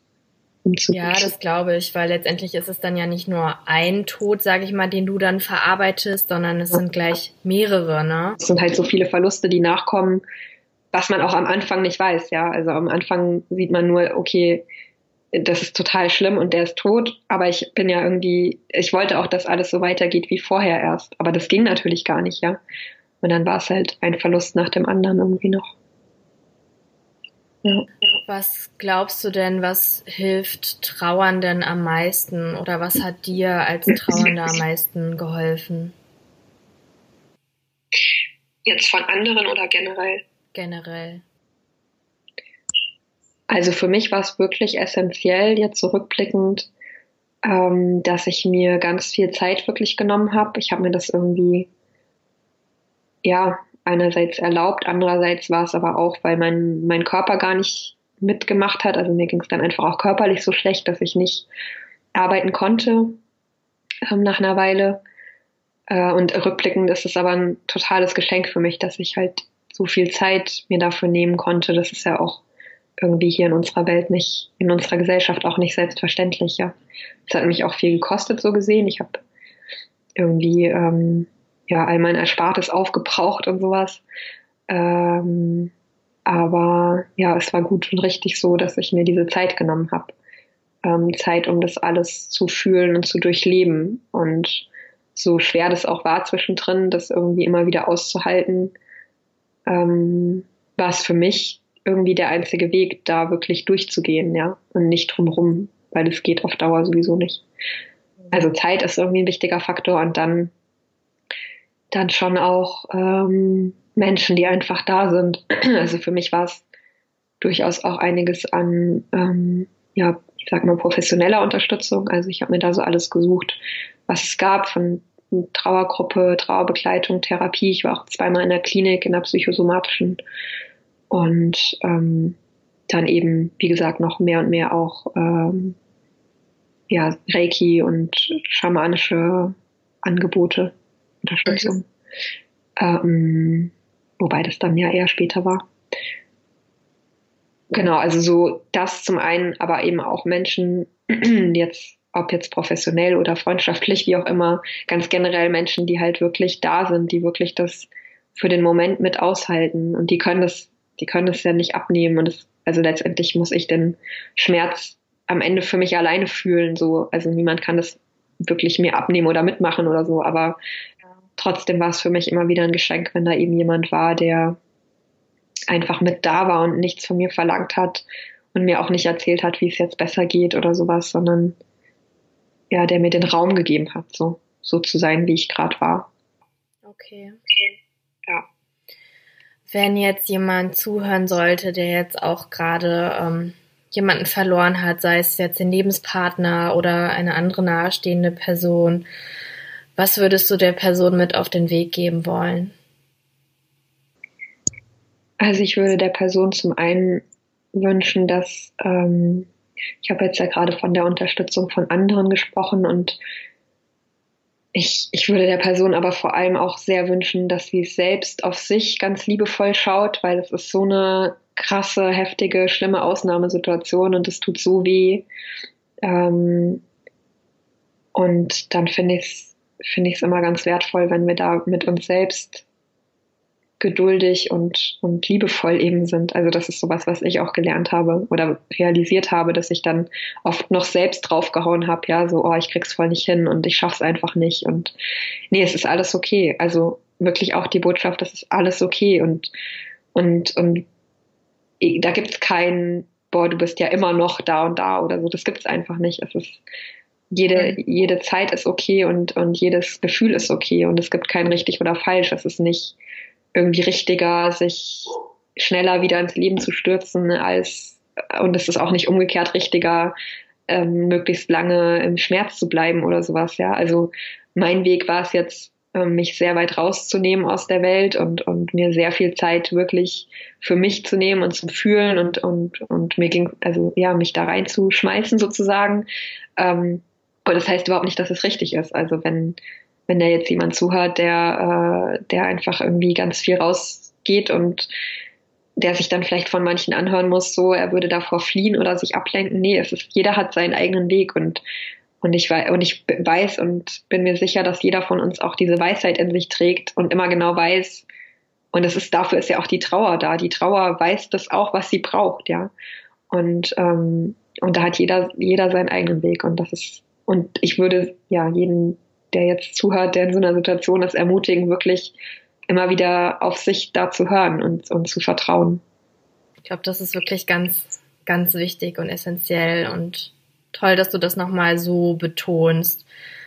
Ja, das glaube ich, weil letztendlich ist es dann ja nicht nur ein Tod, sage ich mal, den du dann verarbeitest, sondern es sind gleich mehrere, ne? Es sind halt so viele Verluste, die nachkommen, was man auch am Anfang nicht weiß, ja. Also am Anfang sieht man nur, okay, das ist total schlimm und der ist tot, aber ich bin ja irgendwie, ich wollte auch, dass alles so weitergeht wie vorher erst, aber das ging natürlich gar nicht, ja. Und dann war es halt ein Verlust nach dem anderen irgendwie noch. Ja. Was glaubst du denn, was hilft Trauernden am meisten oder was hat dir als Trauernder am meisten geholfen? Jetzt von anderen oder generell? Generell. Also für mich war es wirklich essentiell, jetzt zurückblickend, ähm, dass ich mir ganz viel Zeit wirklich genommen habe. Ich habe mir das irgendwie, ja, einerseits erlaubt, andererseits war es aber auch, weil mein, mein Körper gar nicht mitgemacht hat. Also mir ging es dann einfach auch körperlich so schlecht, dass ich nicht arbeiten konnte ähm, nach einer Weile. Äh, und rückblickend ist es aber ein totales Geschenk für mich, dass ich halt so viel Zeit mir dafür nehmen konnte. Das ist ja auch irgendwie hier in unserer Welt nicht, in unserer Gesellschaft auch nicht selbstverständlich. Ja, es hat mich auch viel gekostet so gesehen. Ich habe irgendwie ähm, ja all mein Erspartes aufgebraucht und sowas. Ähm, aber ja, es war gut und richtig so, dass ich mir diese Zeit genommen habe. Ähm, Zeit, um das alles zu fühlen und zu durchleben. Und so schwer das auch war zwischendrin, das irgendwie immer wieder auszuhalten, ähm, war es für mich irgendwie der einzige Weg, da wirklich durchzugehen, ja, und nicht drumrum, weil es geht auf Dauer sowieso nicht. Also Zeit ist irgendwie ein wichtiger Faktor und dann dann schon auch ähm, Menschen, die einfach da sind. *clears throat* Also für mich war es durchaus auch einiges an, ähm, ja, ich sag mal, professioneller Unterstützung. Also ich habe mir da so alles gesucht, was es gab von Trauergruppe, Trauerbegleitung, Therapie. Ich war auch zweimal in der Klinik, in der psychosomatischen. Und ähm, dann eben, wie gesagt, noch mehr und mehr auch ähm, ja, Reiki und schamanische Angebote. Unterstützung. Okay. Ähm, wobei das dann ja eher später war. Genau, also so das zum einen, aber eben auch Menschen, *clears throat* jetzt, ob jetzt professionell oder freundschaftlich, wie auch immer, ganz generell Menschen, die halt wirklich da sind, die wirklich das für den Moment mit aushalten und die können das, die können das ja nicht abnehmen und das, also letztendlich muss ich den Schmerz am Ende für mich alleine fühlen, so, also niemand kann das wirklich mir abnehmen oder mitmachen oder so, aber trotzdem war es für mich immer wieder ein Geschenk, wenn da eben jemand war, der einfach mit da war und nichts von mir verlangt hat und mir auch nicht erzählt hat, wie es jetzt besser geht oder sowas, sondern ja, der mir den Raum gegeben hat, so, so zu sein, wie ich gerade war. Okay. Ja. Wenn jetzt jemand zuhören sollte, der jetzt auch gerade ähm, jemanden verloren hat, sei es jetzt den Lebenspartner oder eine andere nahestehende Person, was würdest du der Person mit auf den Weg geben wollen? Also ich würde der Person zum einen wünschen, dass ähm, ich habe jetzt ja gerade von der Unterstützung von anderen gesprochen und ich, ich würde der Person aber vor allem auch sehr wünschen, dass sie selbst auf sich ganz liebevoll schaut, weil es ist so eine krasse, heftige, schlimme Ausnahmesituation und es tut so weh. Ähm, und dann finde ich es finde ich es immer ganz wertvoll, wenn wir da mit uns selbst geduldig und, und liebevoll eben sind. Also das ist sowas, was ich auch gelernt habe oder realisiert habe, dass ich dann oft noch selbst draufgehauen habe, ja, so, oh, ich krieg's voll nicht hin und ich schaff's einfach nicht und nee, es ist alles okay. Also wirklich auch die Botschaft, das ist alles okay und, und, und da gibt's kein, boah, du bist ja immer noch da und da oder so. Das gibt's einfach nicht. Es ist, jede, jede Zeit ist okay und, und jedes Gefühl ist okay und es gibt kein richtig oder falsch. Es ist nicht irgendwie richtiger, sich schneller wieder ins Leben zu stürzen, als, und es ist auch nicht umgekehrt richtiger, ähm, möglichst lange im Schmerz zu bleiben oder sowas, ja. Also mein Weg war es jetzt, ähm, mich sehr weit rauszunehmen aus der Welt und, und mir sehr viel Zeit wirklich für mich zu nehmen und zu fühlen und, und, und mir ging, also ja, mich da reinzuschmeißen sozusagen. Ähm, aber das heißt überhaupt nicht, dass es richtig ist. Also wenn, wenn da jetzt jemand zuhört, der, äh, der einfach irgendwie ganz viel rausgeht und der sich dann vielleicht von manchen anhören muss, so er würde davor fliehen oder sich ablenken. Nee, es ist, jeder hat seinen eigenen Weg und und ich, und ich weiß und bin mir sicher, dass jeder von uns auch diese Weisheit in sich trägt und immer genau weiß, und das ist, dafür ist ja auch die Trauer da. Die Trauer weiß das auch, was sie braucht, ja. Und, ähm, und da hat jeder, jeder seinen eigenen Weg. Und das ist, und ich würde ja jeden, der jetzt zuhört, der in so einer Situation ist, ermutigen, wirklich immer wieder auf sich da zu hören und, und zu vertrauen. Ich glaube, das ist wirklich ganz, ganz wichtig und essentiell und toll, dass du das nochmal so betonst.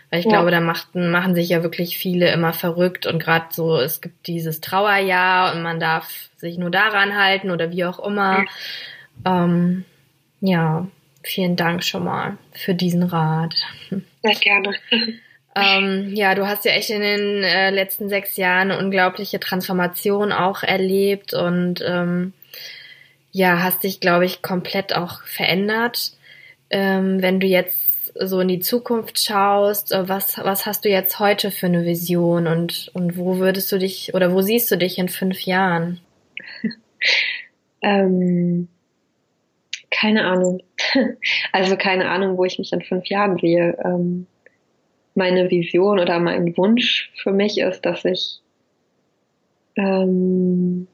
Weil ich ja. glaube, da machten, machen sich ja wirklich viele immer verrückt und gerade so, es gibt dieses Trauerjahr und man darf sich nur daran halten oder wie auch immer. Ja, ähm, ja vielen Dank schon mal für diesen Rat. Sehr gerne. Ähm, ja, du hast ja echt in den äh, letzten sechs Jahren eine unglaubliche Transformation auch erlebt und ähm, ja, hast dich, glaube ich, komplett auch verändert ähm, wenn du jetzt so in die Zukunft schaust, äh, was, was hast du jetzt heute für eine Vision und, und wo würdest du dich oder wo siehst du dich in fünf Jahren? *laughs* ähm, keine Ahnung. *laughs* also keine Ahnung, wo ich mich in fünf Jahren sehe. Ähm, meine Vision oder mein Wunsch für mich ist, dass ich ähm,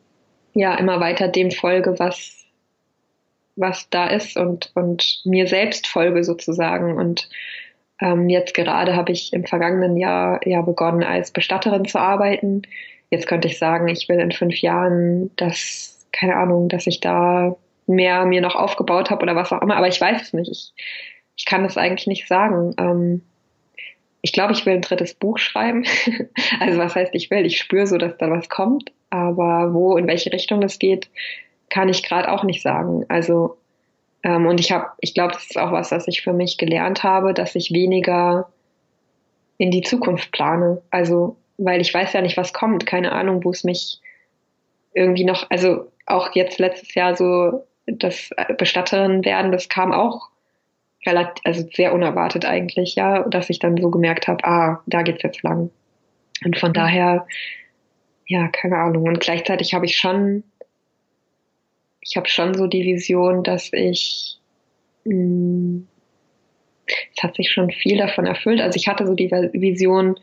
ja immer weiter dem folge, was was da ist und, und mir selbst folge sozusagen. Und ähm, jetzt gerade habe ich im vergangenen Jahr ja begonnen, als Bestatterin zu arbeiten. Jetzt könnte ich sagen, ich will in fünf Jahren das, keine Ahnung, dass ich da mehr mir noch aufgebaut habe oder was auch immer, aber ich weiß es nicht. Ich, ich kann das eigentlich nicht sagen. Ähm, ich glaube, ich will ein drittes Buch schreiben. *laughs* also was heißt, ich will? Ich spüre so, dass da was kommt, aber wo, in welche Richtung das geht, kann ich gerade auch nicht sagen. Also ähm, und ich habe, ich glaube, das ist auch was, was ich für mich gelernt habe, dass ich weniger in die Zukunft plane. Also weil ich weiß ja nicht, was kommt, keine Ahnung, wo es mich irgendwie noch, also auch jetzt letztes Jahr so das Bestatterin werden, das kam auch relativ, also sehr unerwartet eigentlich, ja, dass ich dann so gemerkt habe, ah, da geht's jetzt lang. Und von mhm. daher, ja, keine Ahnung. Und gleichzeitig habe ich schon ich habe schon so die Vision, dass ich, mh, hm, es hat sich schon viel davon erfüllt. Also ich hatte so die Vision,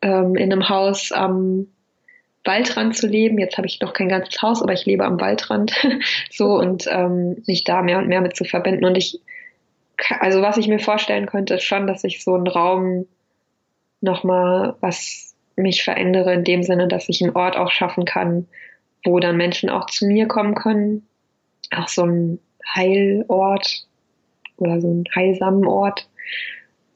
ähm, in einem Haus am Waldrand zu leben. Jetzt habe ich noch kein ganzes Haus, aber ich lebe am Waldrand *laughs* so und ähm, mich da mehr und mehr mit zu verbinden. Und ich, also was ich mir vorstellen könnte, ist schon, dass ich so einen Raum nochmal was mich verändere in dem Sinne, dass ich einen Ort auch schaffen kann, wo dann Menschen auch zu mir kommen können, auch so ein Heilort oder so ein heilsamen Ort.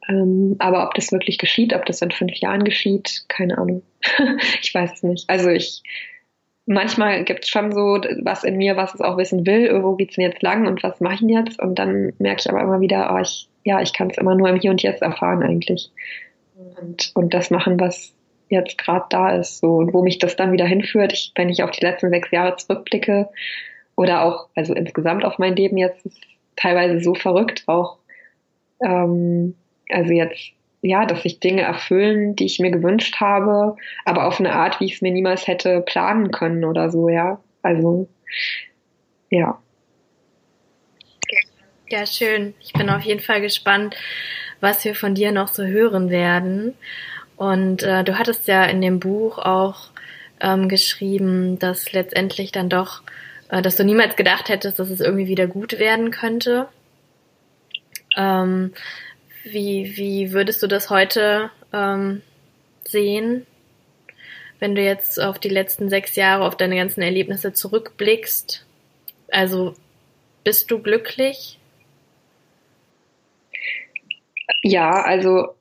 Ähm, aber ob das wirklich geschieht, ob das in fünf Jahren geschieht, keine Ahnung. *laughs* ich weiß es nicht. Also ich, manchmal gibt es schon so was in mir, was es auch wissen will, wo geht's denn jetzt lang und was mache ich denn jetzt? Und dann merke ich aber immer wieder, oh, ich, ja, ich kann es immer nur im Hier und Jetzt erfahren eigentlich. Und, und das machen, was jetzt gerade da ist. So, und wo mich das dann wieder hinführt, ich, wenn ich auf die letzten sechs Jahre zurückblicke, oder auch, also insgesamt auf mein Leben jetzt ist teilweise so verrückt auch. Ähm, also jetzt, ja, dass sich Dinge erfüllen, die ich mir gewünscht habe, aber auf eine Art, wie ich es mir niemals hätte planen können oder so, ja. Also, ja. Ja, schön. Ich bin auf jeden Fall gespannt, was wir von dir noch so hören werden. Und äh, du hattest ja in dem Buch auch ähm, geschrieben, dass letztendlich dann doch äh, dass du niemals gedacht hättest, dass es irgendwie wieder gut werden könnte. Ähm, wie, wie würdest du das heute ähm, sehen, wenn du jetzt auf die letzten sechs Jahre, auf deine ganzen Erlebnisse zurückblickst? Also bist du glücklich? Ja, also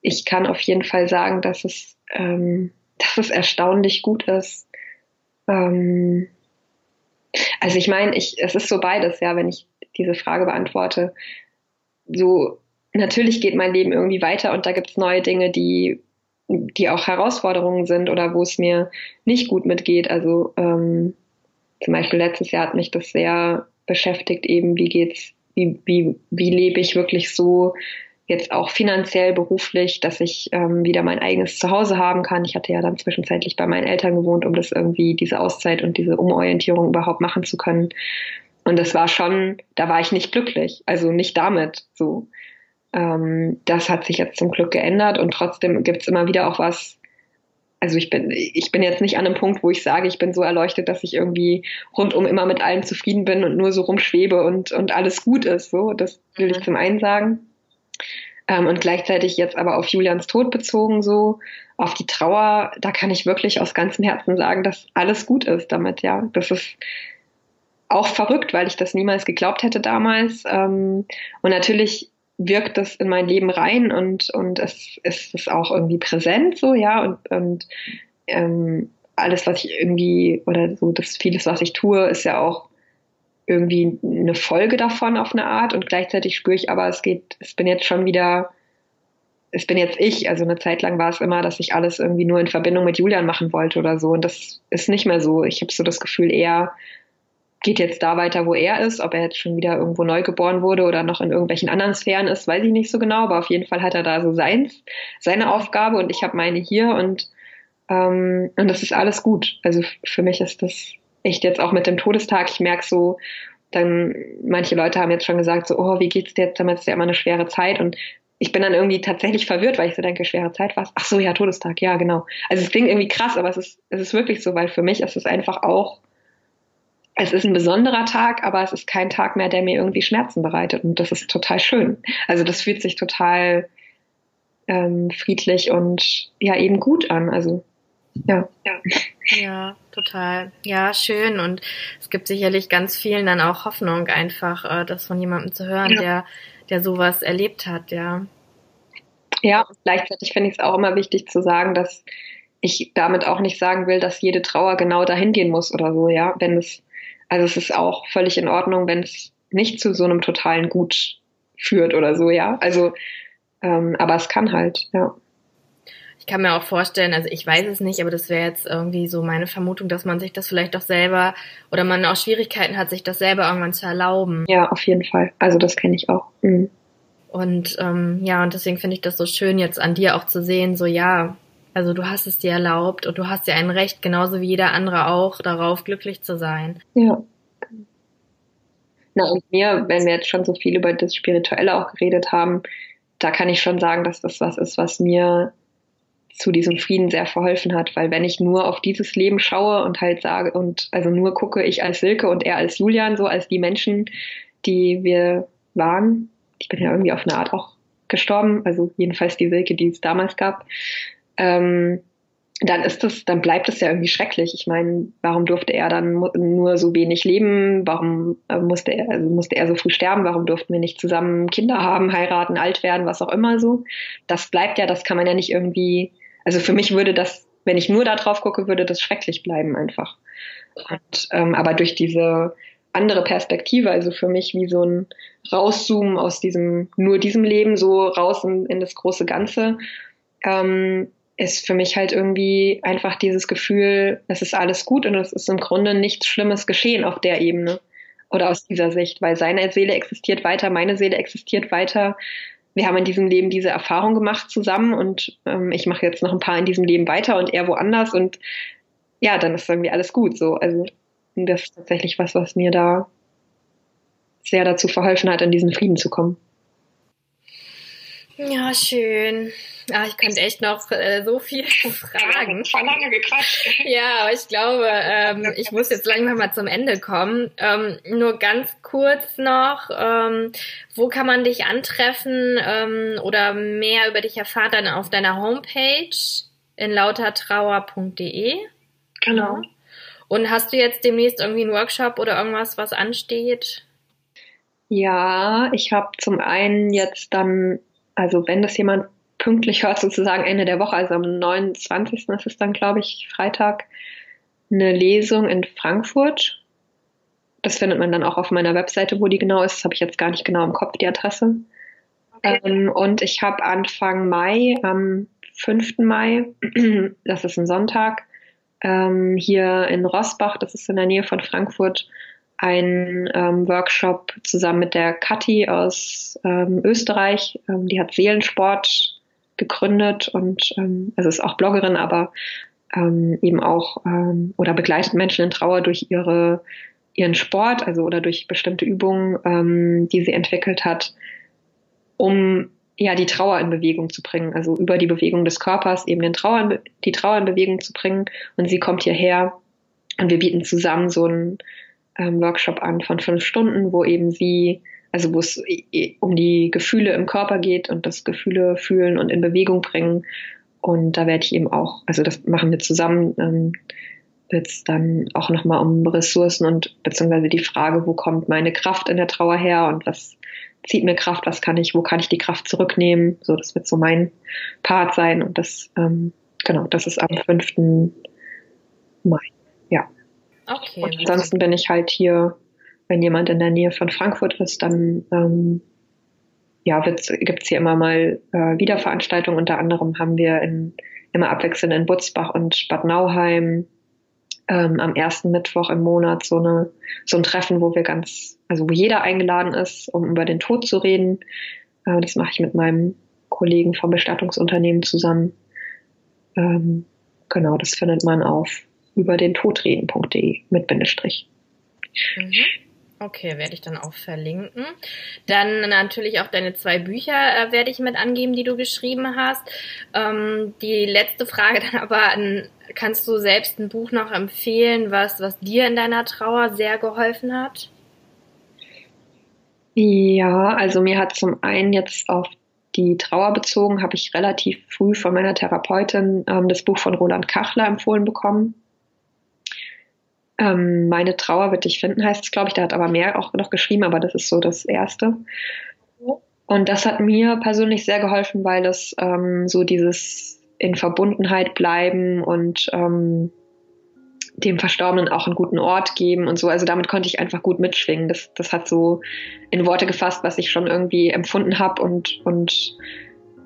ich kann auf jeden Fall sagen, dass es, ähm, *laughs* dass es erstaunlich gut ist, ähm, also ich meine, ich, es ist so beides, ja, wenn ich diese Frage beantworte. So, natürlich geht mein Leben irgendwie weiter und da gibt es neue Dinge, die, die auch Herausforderungen sind oder wo es mir nicht gut mitgeht. Also ähm, zum Beispiel letztes Jahr hat mich das sehr beschäftigt, eben wie geht's, wie, wie, wie lebe ich wirklich so, jetzt auch finanziell, beruflich, dass ich ähm, wieder mein eigenes Zuhause haben kann. Ich hatte ja dann zwischenzeitlich bei meinen Eltern gewohnt, um das irgendwie, diese Auszeit und diese Umorientierung überhaupt machen zu können. Und das war schon, da war ich nicht glücklich, also nicht damit so. Ähm, das hat sich jetzt zum Glück geändert und trotzdem gibt's immer wieder auch was, also ich bin, ich bin jetzt nicht an einem Punkt, wo ich sage, ich bin so erleuchtet, dass ich irgendwie rundum immer mit allem zufrieden bin und nur so rumschwebe und, und alles gut ist. So, das will ich mhm. zum einen sagen. Ähm, und gleichzeitig jetzt aber auf Julians Tod bezogen, so auf die Trauer, da kann ich wirklich aus ganzem Herzen sagen, dass alles gut ist damit, ja. Das ist auch verrückt, weil ich das niemals geglaubt hätte damals. Ähm, und natürlich wirkt das in mein Leben rein und, und es, es ist auch irgendwie präsent so, ja, und, und ähm, alles, was ich irgendwie, oder so das vieles, was ich tue, ist ja auch irgendwie eine Folge davon auf eine Art und gleichzeitig spüre ich aber, es geht, es bin jetzt schon wieder, es bin jetzt ich. Also eine Zeit lang war es immer, dass ich alles irgendwie nur in Verbindung mit Julian machen wollte oder so und das ist nicht mehr so. Ich habe so das Gefühl eher, geht jetzt da weiter, wo er ist. Ob er jetzt schon wieder irgendwo neu geboren wurde oder noch in irgendwelchen anderen Sphären ist, weiß ich nicht so genau. Aber auf jeden Fall hat er da so seins, seine Aufgabe und ich habe meine hier und, ähm, und das ist alles gut. Also für mich ist das echt jetzt auch mit dem Todestag. Ich merke so, dann manche Leute haben jetzt schon gesagt, so, oh, wie geht's dir jetzt damit? Ist ja immer eine schwere Zeit und ich bin dann irgendwie tatsächlich verwirrt, weil ich so denke, schwere Zeit war Ach so, ja, Todestag, ja, genau. Also es klingt irgendwie krass, aber es ist, es ist wirklich so, weil für mich ist es einfach auch es ist ein besonderer Tag, aber es ist kein Tag mehr, der mir irgendwie Schmerzen bereitet. Und das ist total schön. Also das fühlt sich total ähm, friedlich und ja eben gut an. Also ja. ja. Ja, total. Ja, schön. Und es gibt sicherlich ganz vielen dann auch Hoffnung, einfach äh, das von jemandem zu hören, ja. der, der sowas erlebt hat, ja. Ja, gleichzeitig finde ich es auch immer wichtig zu sagen, dass ich damit auch nicht sagen will, dass jede Trauer genau dahin gehen muss oder so, ja. Wenn es also es ist auch völlig in Ordnung, wenn es nicht zu so einem totalen Gut führt oder so, ja. Also, ähm, aber es kann halt, ja. Ich kann mir auch vorstellen, also ich weiß es nicht, aber das wäre jetzt irgendwie so meine Vermutung, dass man sich das vielleicht doch selber oder man auch Schwierigkeiten hat, sich das selber irgendwann zu erlauben. Ja, auf jeden Fall. Also das kenne ich auch. Mhm. Und ähm, ja, und deswegen finde ich das so schön, jetzt an dir auch zu sehen, so ja, also du hast es dir erlaubt und du hast ja ein Recht, genauso wie jeder andere auch, darauf glücklich zu sein. Ja. Na und mir, wenn wir jetzt schon so viel über das Spirituelle auch geredet haben, da kann ich schon sagen, dass das was ist, was mir zu diesem Frieden sehr verholfen hat, weil wenn ich nur auf dieses Leben schaue und halt sage und also nur gucke, ich als Silke und er als Julian, so als die Menschen, die wir waren, ich bin ja irgendwie auf eine Art auch gestorben, also jedenfalls die Silke, die es damals gab, ähm, dann ist das, dann bleibt es ja irgendwie schrecklich. Ich meine, warum durfte er dann nur so wenig leben? Warum äh, musste er, also musste er so früh sterben? Warum durften wir nicht zusammen Kinder haben, heiraten, alt werden, was auch immer so? Das bleibt ja, das kann man ja nicht irgendwie, also für mich würde das, wenn ich nur da drauf gucke, würde das schrecklich bleiben einfach. Und, ähm, aber durch diese andere Perspektive, also für mich wie so ein Rauszoomen aus diesem, nur diesem Leben, so raus in, in das große Ganze, ähm, ist für mich halt irgendwie einfach dieses Gefühl, es ist alles gut und es ist im Grunde nichts Schlimmes geschehen auf der Ebene oder aus dieser Sicht, weil seine Seele existiert weiter, meine Seele existiert weiter. Wir haben in diesem Leben diese Erfahrung gemacht zusammen und ähm, ich mache jetzt noch ein paar in diesem Leben weiter und er woanders und ja, dann ist irgendwie alles gut so. Also das ist tatsächlich was, was mir da sehr dazu verholfen hat, in diesen Frieden zu kommen. Ja, schön. Ah, ich könnte echt noch äh, so viel *laughs* fragen. Voll lange gequatscht. *laughs* Ja, aber ich glaube, ähm, ich muss jetzt langsam mal zum Ende kommen. Ähm, nur ganz kurz noch, ähm, wo kann man dich antreffen ähm, oder mehr über dich erfahren dann auf deiner Homepage in lautertrauer.de? Genau. Und hast du jetzt demnächst irgendwie einen Workshop oder irgendwas, was ansteht? Ja, ich habe zum einen jetzt dann, also wenn das jemand pünktlich hört, sozusagen Ende der Woche, also am 29. ist es dann, glaube ich, Freitag, eine Lesung in Frankfurt. Das findet man dann auch auf meiner Webseite, wo die genau ist. Das habe ich jetzt gar nicht genau im Kopf, die Adresse. Okay. Ähm, und ich habe Anfang Mai, am 5. Mai, *clears throat* das ist ein Sonntag, ähm, hier in Rossbach, das ist in der Nähe von Frankfurt, einen ähm, Workshop zusammen mit der Kathi aus ähm, Österreich. Ähm, die hat Seelensport gegründet und ähm, also ist auch Bloggerin, aber ähm, eben auch ähm, oder begleitet Menschen in Trauer durch ihre ihren Sport, also oder durch bestimmte Übungen, ähm, die sie entwickelt hat, um ja die Trauer in Bewegung zu bringen, also über die Bewegung des Körpers eben den Trauer, die Trauer in Bewegung zu bringen. Und sie kommt hierher und wir bieten zusammen so einen ähm, Workshop an von fünf Stunden, wo eben sie, also wo es um die Gefühle im Körper geht und das Gefühle fühlen und in Bewegung bringen. Und da werde ich eben auch, also das machen wir zusammen, ähm, wird es dann auch nochmal um Ressourcen und beziehungsweise die Frage, wo kommt meine Kraft in der Trauer her und was zieht mir Kraft, was kann ich, wo kann ich die Kraft zurücknehmen? So, das wird so mein Part sein und das, ähm, genau, das ist am 5. Mai. Ja. Okay. Und ansonsten bin ich halt hier, wenn jemand in der Nähe von Frankfurt ist, dann ähm, ja, gibt es hier immer mal äh, Wiederveranstaltungen. Unter anderem haben wir in, immer abwechselnd in Butzbach und Bad Nauheim ähm, am ersten Mittwoch im Monat so, eine, so ein Treffen, wo wir ganz, also wo jeder eingeladen ist, um über den Tod zu reden. Äh, das mache ich mit meinem Kollegen vom Bestattungsunternehmen zusammen. Ähm, genau, das findet man auf über den Todreden.de mit Bindestrich. Mhm. Okay, werde ich dann auch verlinken. Dann natürlich auch deine zwei Bücher äh, werde ich mit angeben, die du geschrieben hast. Ähm, die letzte Frage dann aber, kannst du selbst ein Buch noch empfehlen, was, was dir in deiner Trauer sehr geholfen hat? Ja, also mir hat zum einen jetzt auf die Trauer bezogen, habe ich relativ früh von meiner Therapeutin ähm, das Buch von Roland Kachler empfohlen bekommen. Ähm, Meine Trauer wird dich finden, heißt es, glaube ich. Der hat aber mehr auch noch geschrieben, aber das ist so das Erste. Und das hat mir persönlich sehr geholfen, weil das ähm, so dieses in Verbundenheit bleiben und ähm, dem Verstorbenen auch einen guten Ort geben und so. Also damit konnte ich einfach gut mitschwingen. Das, das hat so in Worte gefasst, was ich schon irgendwie empfunden habe und, und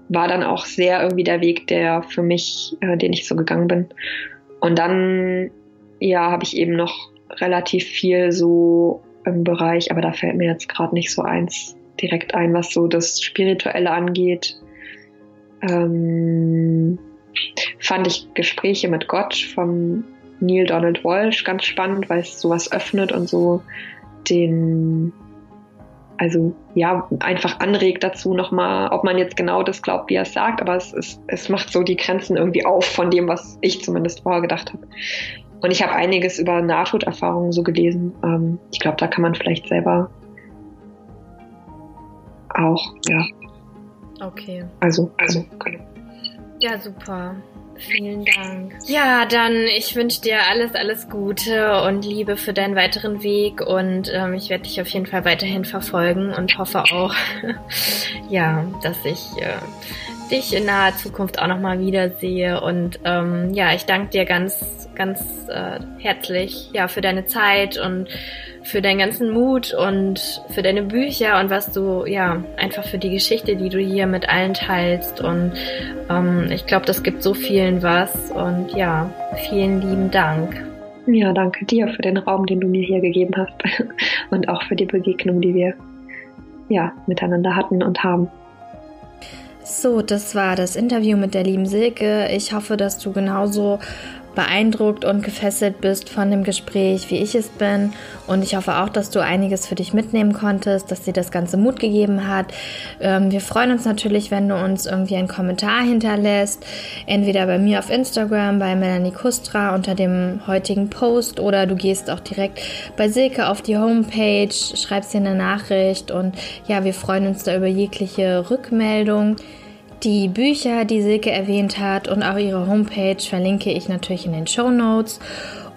war dann auch sehr irgendwie der Weg, der für mich, äh, den ich so gegangen bin. Und dann ja, habe ich eben noch relativ viel so im Bereich, aber da fällt mir jetzt gerade nicht so eins direkt ein, was so das Spirituelle angeht. Ähm, fand ich Gespräche mit Gott vom Neil Donald Walsh ganz spannend, weil es sowas öffnet und so den, also ja, einfach anregt dazu nochmal, ob man jetzt genau das glaubt, wie er es sagt, aber es, es, es macht so die Grenzen irgendwie auf von dem, was ich zumindest vorher gedacht habe. Und ich habe einiges über Nahtoderfahrungen so gelesen. Ähm, ich glaube, da kann man vielleicht selber auch, ja. Okay. Also, also, genau. Ja, super. Vielen Dank. Ja, dann ich wünsche dir alles, alles Gute und Liebe für deinen weiteren Weg und ähm, ich werde dich auf jeden Fall weiterhin verfolgen und hoffe auch, *laughs* ja, dass ich äh, dich in naher Zukunft auch nochmal wiedersehe und ähm, ja, ich danke dir ganz ganz äh, herzlich ja für deine Zeit und für deinen ganzen Mut und für deine Bücher und was du ja einfach für die Geschichte, die du hier mit allen teilst und ähm, ich glaube, das gibt so vielen was und ja, vielen lieben Dank. Ja, danke dir für den Raum, den du mir hier gegeben hast *laughs* und auch für die Begegnung, die wir ja miteinander hatten und haben. So, das war das Interview mit der lieben Silke. Ich hoffe, dass du genauso beeindruckt und gefesselt bist von dem Gespräch, wie ich es bin. Und ich hoffe auch, dass du einiges für dich mitnehmen konntest, dass dir das Ganze Mut gegeben hat. Ähm, wir freuen uns natürlich, wenn du uns irgendwie einen Kommentar hinterlässt. Entweder bei mir auf Instagram, bei Melanie Kustra unter dem heutigen Post oder du gehst auch direkt bei Silke auf die Homepage, schreibst dir eine Nachricht und ja, wir freuen uns da über jegliche Rückmeldung. Die Bücher, die Silke erwähnt hat und auch ihre Homepage verlinke ich natürlich in den Show Notes.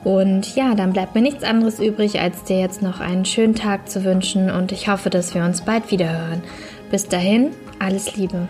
Und ja, dann bleibt mir nichts anderes übrig, als dir jetzt noch einen schönen Tag zu wünschen und ich hoffe, dass wir uns bald wieder hören. Bis dahin, alles Liebe.